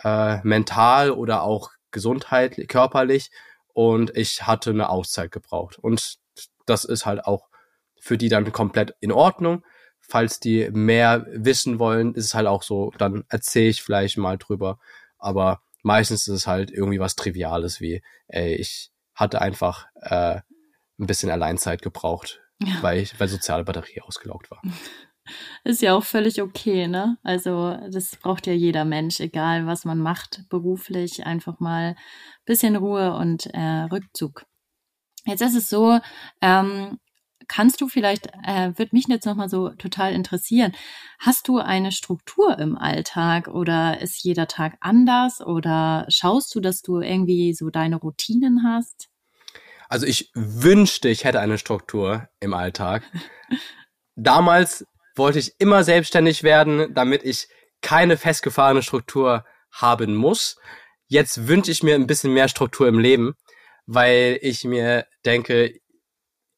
äh, mental oder auch gesundheitlich, körperlich und ich hatte eine Auszeit gebraucht. Und das ist halt auch für die dann komplett in Ordnung. Falls die mehr wissen wollen, ist es halt auch so, dann erzähle ich vielleicht mal drüber. Aber meistens ist es halt irgendwie was Triviales wie, ey, ich hatte einfach äh, ein bisschen Alleinzeit gebraucht ja. weil ich, weil soziale Batterie ausgelaugt war. Ist ja auch völlig okay, ne? Also das braucht ja jeder Mensch, egal was man macht, beruflich, einfach mal bisschen Ruhe und äh, Rückzug. Jetzt ist es so, ähm, kannst du vielleicht, äh, wird mich jetzt nochmal so total interessieren, hast du eine Struktur im Alltag oder ist jeder Tag anders oder schaust du, dass du irgendwie so deine Routinen hast? Also ich wünschte, ich hätte eine Struktur im Alltag. Damals wollte ich immer selbstständig werden, damit ich keine festgefahrene Struktur haben muss. Jetzt wünsche ich mir ein bisschen mehr Struktur im Leben, weil ich mir denke,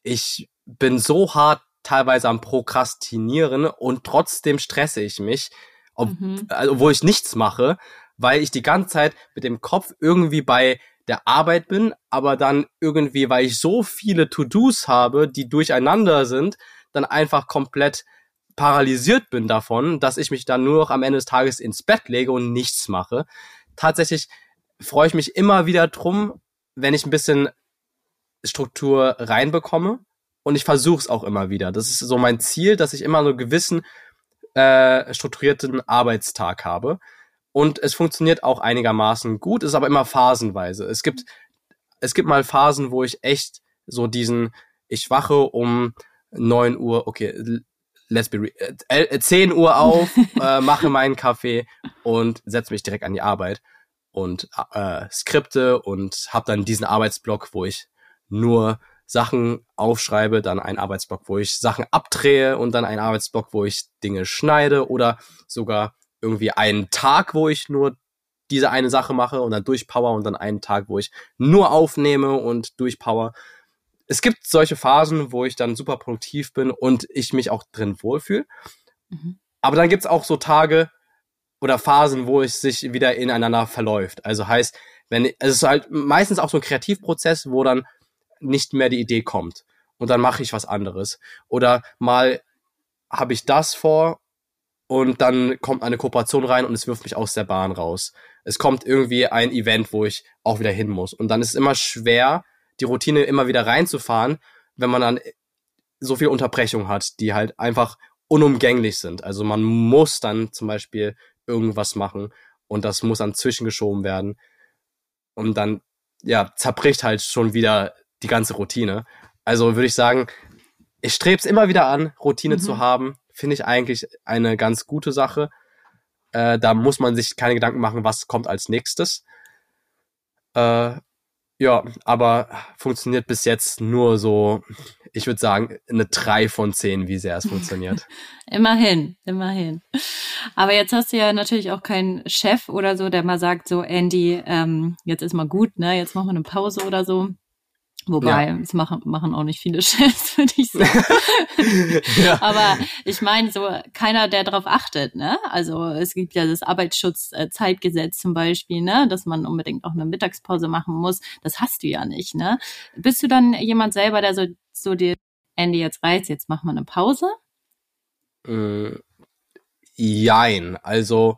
ich bin so hart teilweise am Prokrastinieren und trotzdem stresse ich mich, ob, mhm. also, obwohl ich nichts mache, weil ich die ganze Zeit mit dem Kopf irgendwie bei der Arbeit bin, aber dann irgendwie, weil ich so viele To-Dos habe, die durcheinander sind, dann einfach komplett paralysiert bin davon, dass ich mich dann nur noch am Ende des Tages ins Bett lege und nichts mache. Tatsächlich freue ich mich immer wieder drum, wenn ich ein bisschen Struktur reinbekomme. Und ich versuche es auch immer wieder. Das ist so mein Ziel, dass ich immer so einen gewissen äh, strukturierten Arbeitstag habe. Und es funktioniert auch einigermaßen gut, ist aber immer phasenweise. Es gibt, es gibt mal Phasen, wo ich echt so diesen, ich wache um neun Uhr, okay, let's be äh, 10 Uhr auf, äh, mache meinen Kaffee und setze mich direkt an die Arbeit und äh, Skripte und habe dann diesen Arbeitsblock, wo ich nur Sachen aufschreibe, dann einen Arbeitsblock, wo ich Sachen abdrehe und dann einen Arbeitsblock, wo ich Dinge schneide oder sogar irgendwie einen Tag, wo ich nur diese eine Sache mache und dann durchpower und dann einen Tag, wo ich nur aufnehme und durchpower. Es gibt solche Phasen, wo ich dann super produktiv bin und ich mich auch drin wohlfühle. Mhm. Aber dann gibt's auch so Tage oder Phasen, wo es sich wieder ineinander verläuft. Also heißt, wenn es ist halt meistens auch so ein Kreativprozess, wo dann nicht mehr die Idee kommt. Und dann mache ich was anderes. Oder mal habe ich das vor und dann kommt eine Kooperation rein und es wirft mich aus der Bahn raus. Es kommt irgendwie ein Event, wo ich auch wieder hin muss. Und dann ist es immer schwer, die Routine immer wieder reinzufahren, wenn man dann so viel Unterbrechung hat, die halt einfach unumgänglich sind. Also man muss dann zum Beispiel irgendwas machen und das muss dann zwischengeschoben werden. Und dann, ja, zerbricht halt schon wieder die ganze Routine. Also würde ich sagen, ich strebe es immer wieder an, Routine mhm. zu haben. Finde ich eigentlich eine ganz gute Sache. Äh, da muss man sich keine Gedanken machen, was kommt als nächstes. Äh, ja, aber funktioniert bis jetzt nur so, ich würde sagen, eine drei von zehn, wie sehr es funktioniert. immerhin, immerhin. Aber jetzt hast du ja natürlich auch keinen Chef oder so, der mal sagt, so Andy, ähm, jetzt ist mal gut, ne? Jetzt machen wir eine Pause oder so. Wobei, ja. es machen, machen auch nicht viele Chefs, würde ich sagen. ja. Aber ich meine, so keiner, der darauf achtet, ne? Also es gibt ja das Arbeitsschutzzeitgesetz zum Beispiel, ne? Dass man unbedingt auch eine Mittagspause machen muss. Das hast du ja nicht, ne? Bist du dann jemand selber, der so, so dir, Andy, jetzt reizt, jetzt mach mal eine Pause? Äh, jein. Also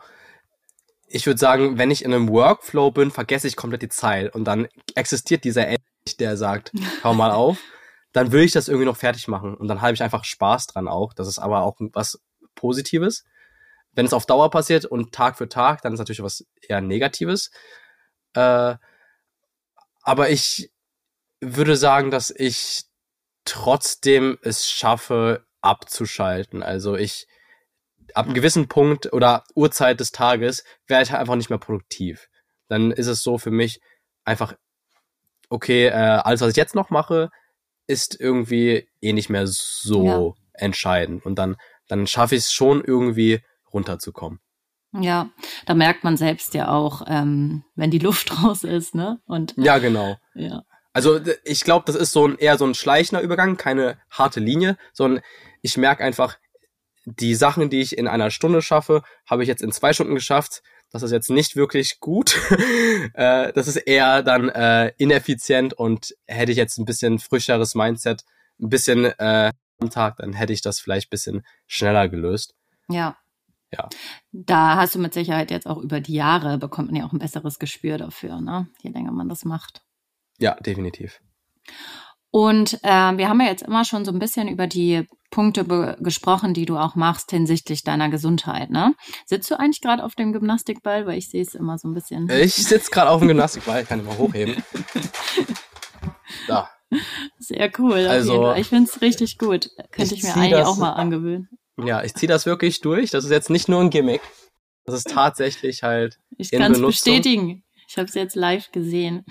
ich würde sagen, wenn ich in einem Workflow bin, vergesse ich komplett die Zeit und dann existiert dieser der sagt, hau mal auf, dann will ich das irgendwie noch fertig machen und dann habe ich einfach Spaß dran auch. Das ist aber auch was Positives. Wenn es auf Dauer passiert und Tag für Tag, dann ist natürlich was eher Negatives. Äh, aber ich würde sagen, dass ich trotzdem es schaffe, abzuschalten. Also ich ab einem gewissen Punkt oder Uhrzeit des Tages werde ich halt einfach nicht mehr produktiv. Dann ist es so für mich einfach okay, äh, alles, was ich jetzt noch mache, ist irgendwie eh nicht mehr so ja. entscheidend. Und dann, dann schaffe ich es schon irgendwie runterzukommen. Ja, da merkt man selbst ja auch, ähm, wenn die Luft raus ist, ne? Und ja, genau. Ja. Also ich glaube, das ist so ein eher so ein schleichender Übergang, keine harte Linie, sondern ich merke einfach, die Sachen, die ich in einer Stunde schaffe, habe ich jetzt in zwei Stunden geschafft das ist jetzt nicht wirklich gut. äh, das ist eher dann äh, ineffizient und hätte ich jetzt ein bisschen frischeres Mindset, ein bisschen äh, am Tag, dann hätte ich das vielleicht ein bisschen schneller gelöst. Ja. Ja. Da hast du mit Sicherheit jetzt auch über die Jahre bekommt man ja auch ein besseres Gespür dafür, ne? Je länger man das macht. Ja, definitiv. Und äh, wir haben ja jetzt immer schon so ein bisschen über die Punkte gesprochen, die du auch machst hinsichtlich deiner Gesundheit. Ne? Sitzt du eigentlich gerade auf dem Gymnastikball? Weil ich sehe es immer so ein bisschen. Ich sitze gerade auf dem Gymnastikball, ich kann ihn mal hochheben. Da. Sehr cool. Also, ich finde es richtig gut. Könnte ich, ich mir eigentlich das, auch mal angewöhnen. Ja, ich ziehe das wirklich durch. Das ist jetzt nicht nur ein Gimmick. Das ist tatsächlich halt. Ich kann es bestätigen. Ich habe es jetzt live gesehen.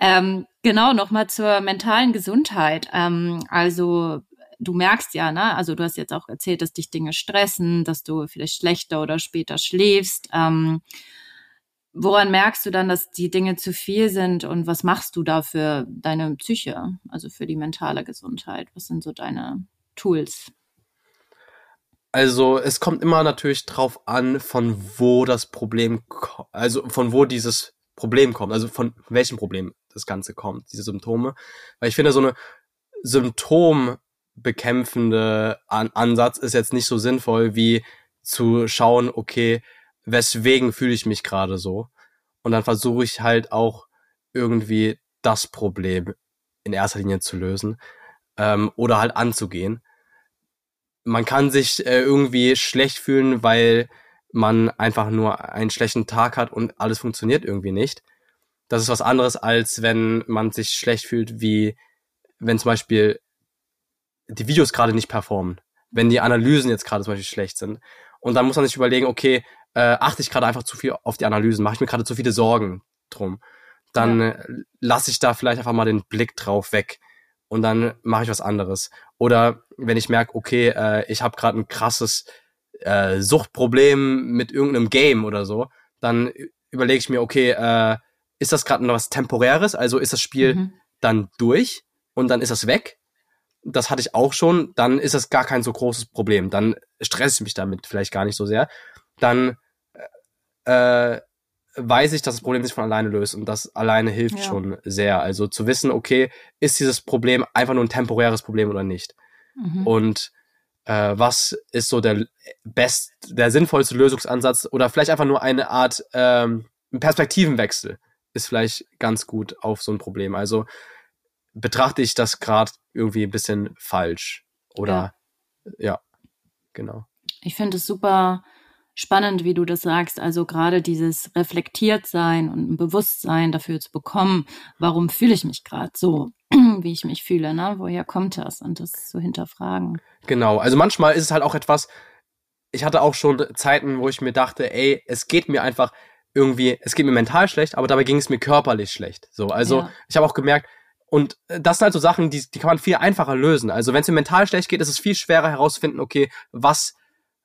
Ähm, genau, nochmal zur mentalen Gesundheit. Ähm, also du merkst ja, ne, also du hast jetzt auch erzählt, dass dich Dinge stressen, dass du vielleicht schlechter oder später schläfst. Ähm, woran merkst du dann, dass die Dinge zu viel sind und was machst du da für deine Psyche, also für die mentale Gesundheit? Was sind so deine Tools? Also es kommt immer natürlich drauf an, von wo das Problem, also von wo dieses Problem kommt, also von welchem Problem das Ganze kommt, diese Symptome. Weil ich finde, so eine symptombekämpfende An Ansatz ist jetzt nicht so sinnvoll, wie zu schauen, okay, weswegen fühle ich mich gerade so? Und dann versuche ich halt auch irgendwie das Problem in erster Linie zu lösen ähm, oder halt anzugehen man kann sich äh, irgendwie schlecht fühlen, weil man einfach nur einen schlechten Tag hat und alles funktioniert irgendwie nicht. Das ist was anderes, als wenn man sich schlecht fühlt, wie wenn zum Beispiel die Videos gerade nicht performen, wenn die Analysen jetzt gerade zum Beispiel schlecht sind. Und dann muss man sich überlegen, okay, äh, achte ich gerade einfach zu viel auf die Analysen, mache ich mir gerade zu viele Sorgen drum. Dann ja. äh, lasse ich da vielleicht einfach mal den Blick drauf weg und dann mache ich was anderes. Oder wenn ich merke, okay, äh, ich habe gerade ein krasses äh, Suchtproblem mit irgendeinem Game oder so, dann überlege ich mir, okay, äh, ist das gerade noch was Temporäres? Also ist das Spiel mhm. dann durch und dann ist das weg? Das hatte ich auch schon, dann ist das gar kein so großes Problem. Dann stresse ich mich damit vielleicht gar nicht so sehr. Dann äh, weiß ich, dass das Problem sich von alleine löst und das alleine hilft ja. schon sehr. Also zu wissen, okay, ist dieses Problem einfach nur ein temporäres Problem oder nicht? Mhm. Und äh, was ist so der best, der sinnvollste Lösungsansatz oder vielleicht einfach nur eine Art ähm, Perspektivenwechsel ist vielleicht ganz gut auf so ein Problem. Also betrachte ich das gerade irgendwie ein bisschen falsch oder ja, ja genau. Ich finde es super spannend, wie du das sagst. Also gerade dieses reflektiert sein und ein Bewusstsein dafür zu bekommen, warum fühle ich mich gerade so, wie ich mich fühle, ne? Woher kommt das? Und das zu hinterfragen. Genau. Also manchmal ist es halt auch etwas, ich hatte auch schon Zeiten, wo ich mir dachte, ey, es geht mir einfach irgendwie, es geht mir mental schlecht, aber dabei ging es mir körperlich schlecht. So, also ja. ich habe auch gemerkt, und das sind halt so Sachen, die, die kann man viel einfacher lösen. Also wenn es mir mental schlecht geht, ist es viel schwerer herauszufinden, okay, was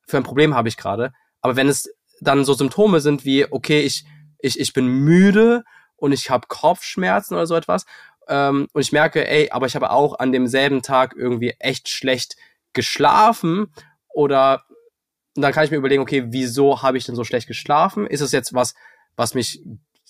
für ein Problem habe ich gerade. Aber wenn es dann so Symptome sind wie, okay, ich, ich, ich bin müde und ich habe Kopfschmerzen oder so etwas, ähm, und ich merke, ey, aber ich habe auch an demselben Tag irgendwie echt schlecht geschlafen oder dann kann ich mir überlegen, okay, wieso habe ich denn so schlecht geschlafen? Ist es jetzt was, was mich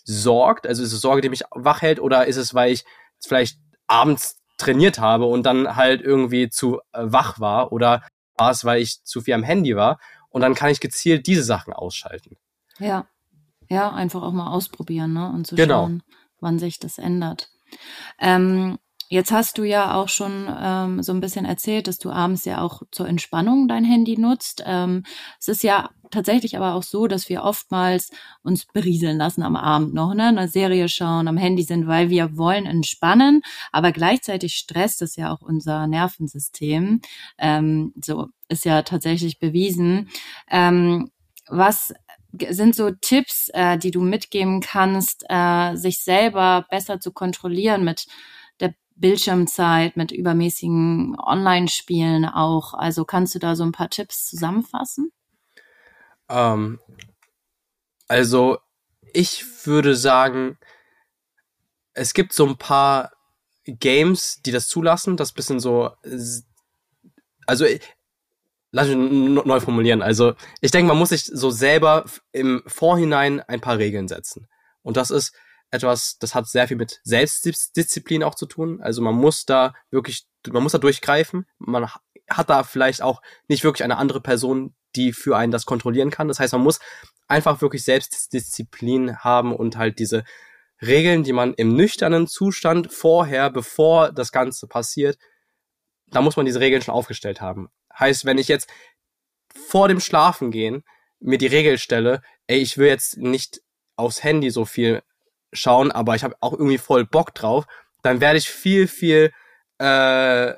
sorgt? Also ist es Sorge, die mich wach hält oder ist es, weil ich vielleicht abends trainiert habe und dann halt irgendwie zu äh, wach war oder war es, weil ich zu viel am Handy war? Und dann kann ich gezielt diese Sachen ausschalten. Ja. Ja, einfach auch mal ausprobieren, ne? Und zu genau. schauen, wann sich das ändert. Ähm, Jetzt hast du ja auch schon ähm, so ein bisschen erzählt, dass du abends ja auch zur Entspannung dein Handy nutzt. Ähm, es ist ja tatsächlich aber auch so, dass wir oftmals uns berieseln lassen am Abend noch, ne? eine Serie schauen, am Handy sind, weil wir wollen entspannen, aber gleichzeitig stresst es ja auch unser Nervensystem. Ähm, so ist ja tatsächlich bewiesen. Ähm, was sind so Tipps, äh, die du mitgeben kannst, äh, sich selber besser zu kontrollieren mit Bildschirmzeit, mit übermäßigen Online-Spielen auch. Also kannst du da so ein paar Tipps zusammenfassen? Ähm, also ich würde sagen, es gibt so ein paar Games, die das zulassen, das bisschen so, also lass mich neu formulieren. Also ich denke, man muss sich so selber im Vorhinein ein paar Regeln setzen. Und das ist, etwas, das hat sehr viel mit Selbstdisziplin auch zu tun. Also man muss da wirklich, man muss da durchgreifen. Man hat da vielleicht auch nicht wirklich eine andere Person, die für einen das kontrollieren kann. Das heißt, man muss einfach wirklich Selbstdisziplin haben und halt diese Regeln, die man im nüchternen Zustand vorher, bevor das Ganze passiert, da muss man diese Regeln schon aufgestellt haben. Heißt, wenn ich jetzt vor dem Schlafen gehen mir die Regel stelle, ey, ich will jetzt nicht aufs Handy so viel schauen, aber ich habe auch irgendwie voll Bock drauf, dann werde ich viel, viel äh,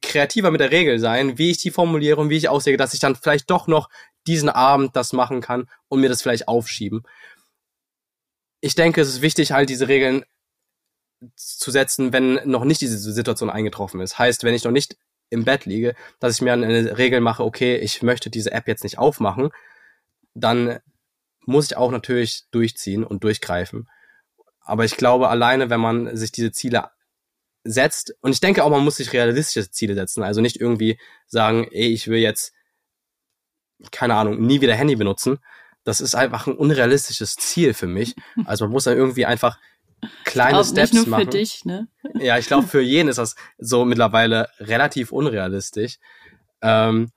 kreativer mit der Regel sein, wie ich die formuliere und wie ich aussehe, dass ich dann vielleicht doch noch diesen Abend das machen kann und mir das vielleicht aufschieben. Ich denke, es ist wichtig, halt diese Regeln zu setzen, wenn noch nicht diese Situation eingetroffen ist. Heißt, wenn ich noch nicht im Bett liege, dass ich mir eine Regel mache, okay, ich möchte diese App jetzt nicht aufmachen, dann muss ich auch natürlich durchziehen und durchgreifen. Aber ich glaube, alleine, wenn man sich diese Ziele setzt, und ich denke auch, man muss sich realistische Ziele setzen, also nicht irgendwie sagen, ey, ich will jetzt, keine Ahnung, nie wieder Handy benutzen. Das ist einfach ein unrealistisches Ziel für mich. Also man muss dann irgendwie einfach kleine Auch Steps nicht nur machen. für dich, ne? Ja, ich glaube, für jeden ist das so mittlerweile relativ unrealistisch. Ähm,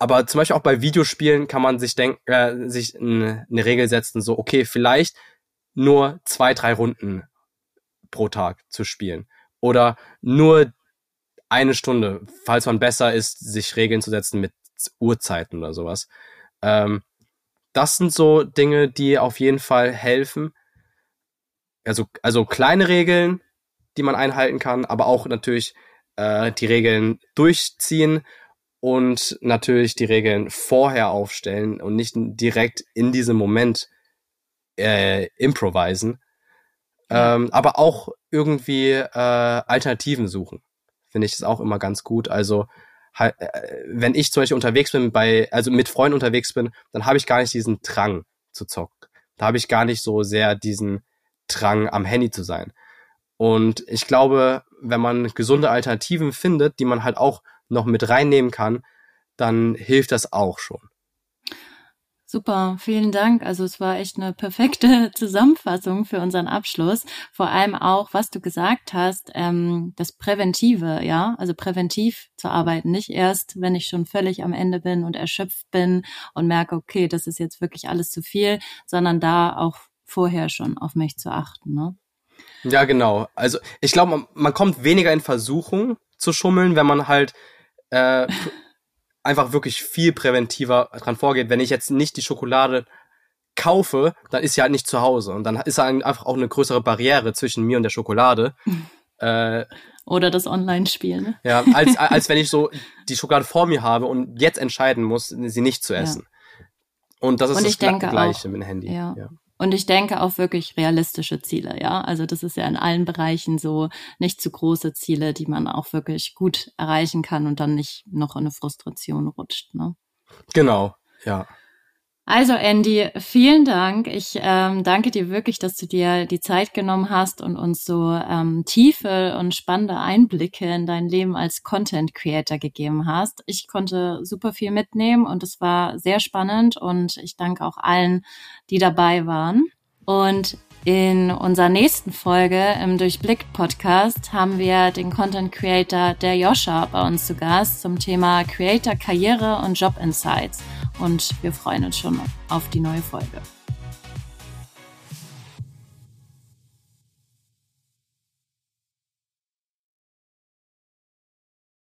aber zum Beispiel auch bei Videospielen kann man sich denken, äh, sich eine Regel setzen, so, okay, vielleicht nur zwei, drei Runden pro Tag zu spielen. Oder nur eine Stunde, falls man besser ist, sich Regeln zu setzen mit Uhrzeiten oder sowas. Ähm, das sind so Dinge, die auf jeden Fall helfen. Also, also kleine Regeln, die man einhalten kann, aber auch natürlich äh, die Regeln durchziehen und natürlich die Regeln vorher aufstellen und nicht direkt in diesem Moment äh, improvisen. Ähm, aber auch irgendwie äh, Alternativen suchen. Finde ich das auch immer ganz gut. Also äh, wenn ich zum Beispiel unterwegs bin, bei, also mit Freunden unterwegs bin, dann habe ich gar nicht diesen Drang zu zocken. Da habe ich gar nicht so sehr diesen Drang, am Handy zu sein. Und ich glaube, wenn man gesunde Alternativen findet, die man halt auch noch mit reinnehmen kann, dann hilft das auch schon. Super, vielen Dank. Also es war echt eine perfekte Zusammenfassung für unseren Abschluss. Vor allem auch, was du gesagt hast, ähm, das Präventive, ja, also präventiv zu arbeiten, nicht erst, wenn ich schon völlig am Ende bin und erschöpft bin und merke, okay, das ist jetzt wirklich alles zu viel, sondern da auch vorher schon auf mich zu achten. Ne? Ja, genau. Also ich glaube, man, man kommt weniger in Versuchung zu schummeln, wenn man halt äh, einfach wirklich viel präventiver dran vorgeht. Wenn ich jetzt nicht die Schokolade kaufe, dann ist sie halt nicht zu Hause. Und dann ist einfach auch eine größere Barriere zwischen mir und der Schokolade. äh, Oder das Online-Spiel. Ne? Ja, als, als wenn ich so die Schokolade vor mir habe und jetzt entscheiden muss, sie nicht zu essen. Ja. Und das ist und das Gleiche auch, mit dem Handy. Ja. ja. Und ich denke auch wirklich realistische Ziele, ja. Also das ist ja in allen Bereichen so nicht zu große Ziele, die man auch wirklich gut erreichen kann und dann nicht noch in eine Frustration rutscht, ne? Genau, ja. Also Andy, vielen Dank. Ich ähm, danke dir wirklich, dass du dir die Zeit genommen hast und uns so ähm, tiefe und spannende Einblicke in dein Leben als Content Creator gegeben hast. Ich konnte super viel mitnehmen und es war sehr spannend und ich danke auch allen, die dabei waren. Und in unserer nächsten Folge im Durchblick Podcast haben wir den Content Creator der Joscha bei uns zu Gast zum Thema Creator Karriere und Job Insights und wir freuen uns schon auf die neue Folge.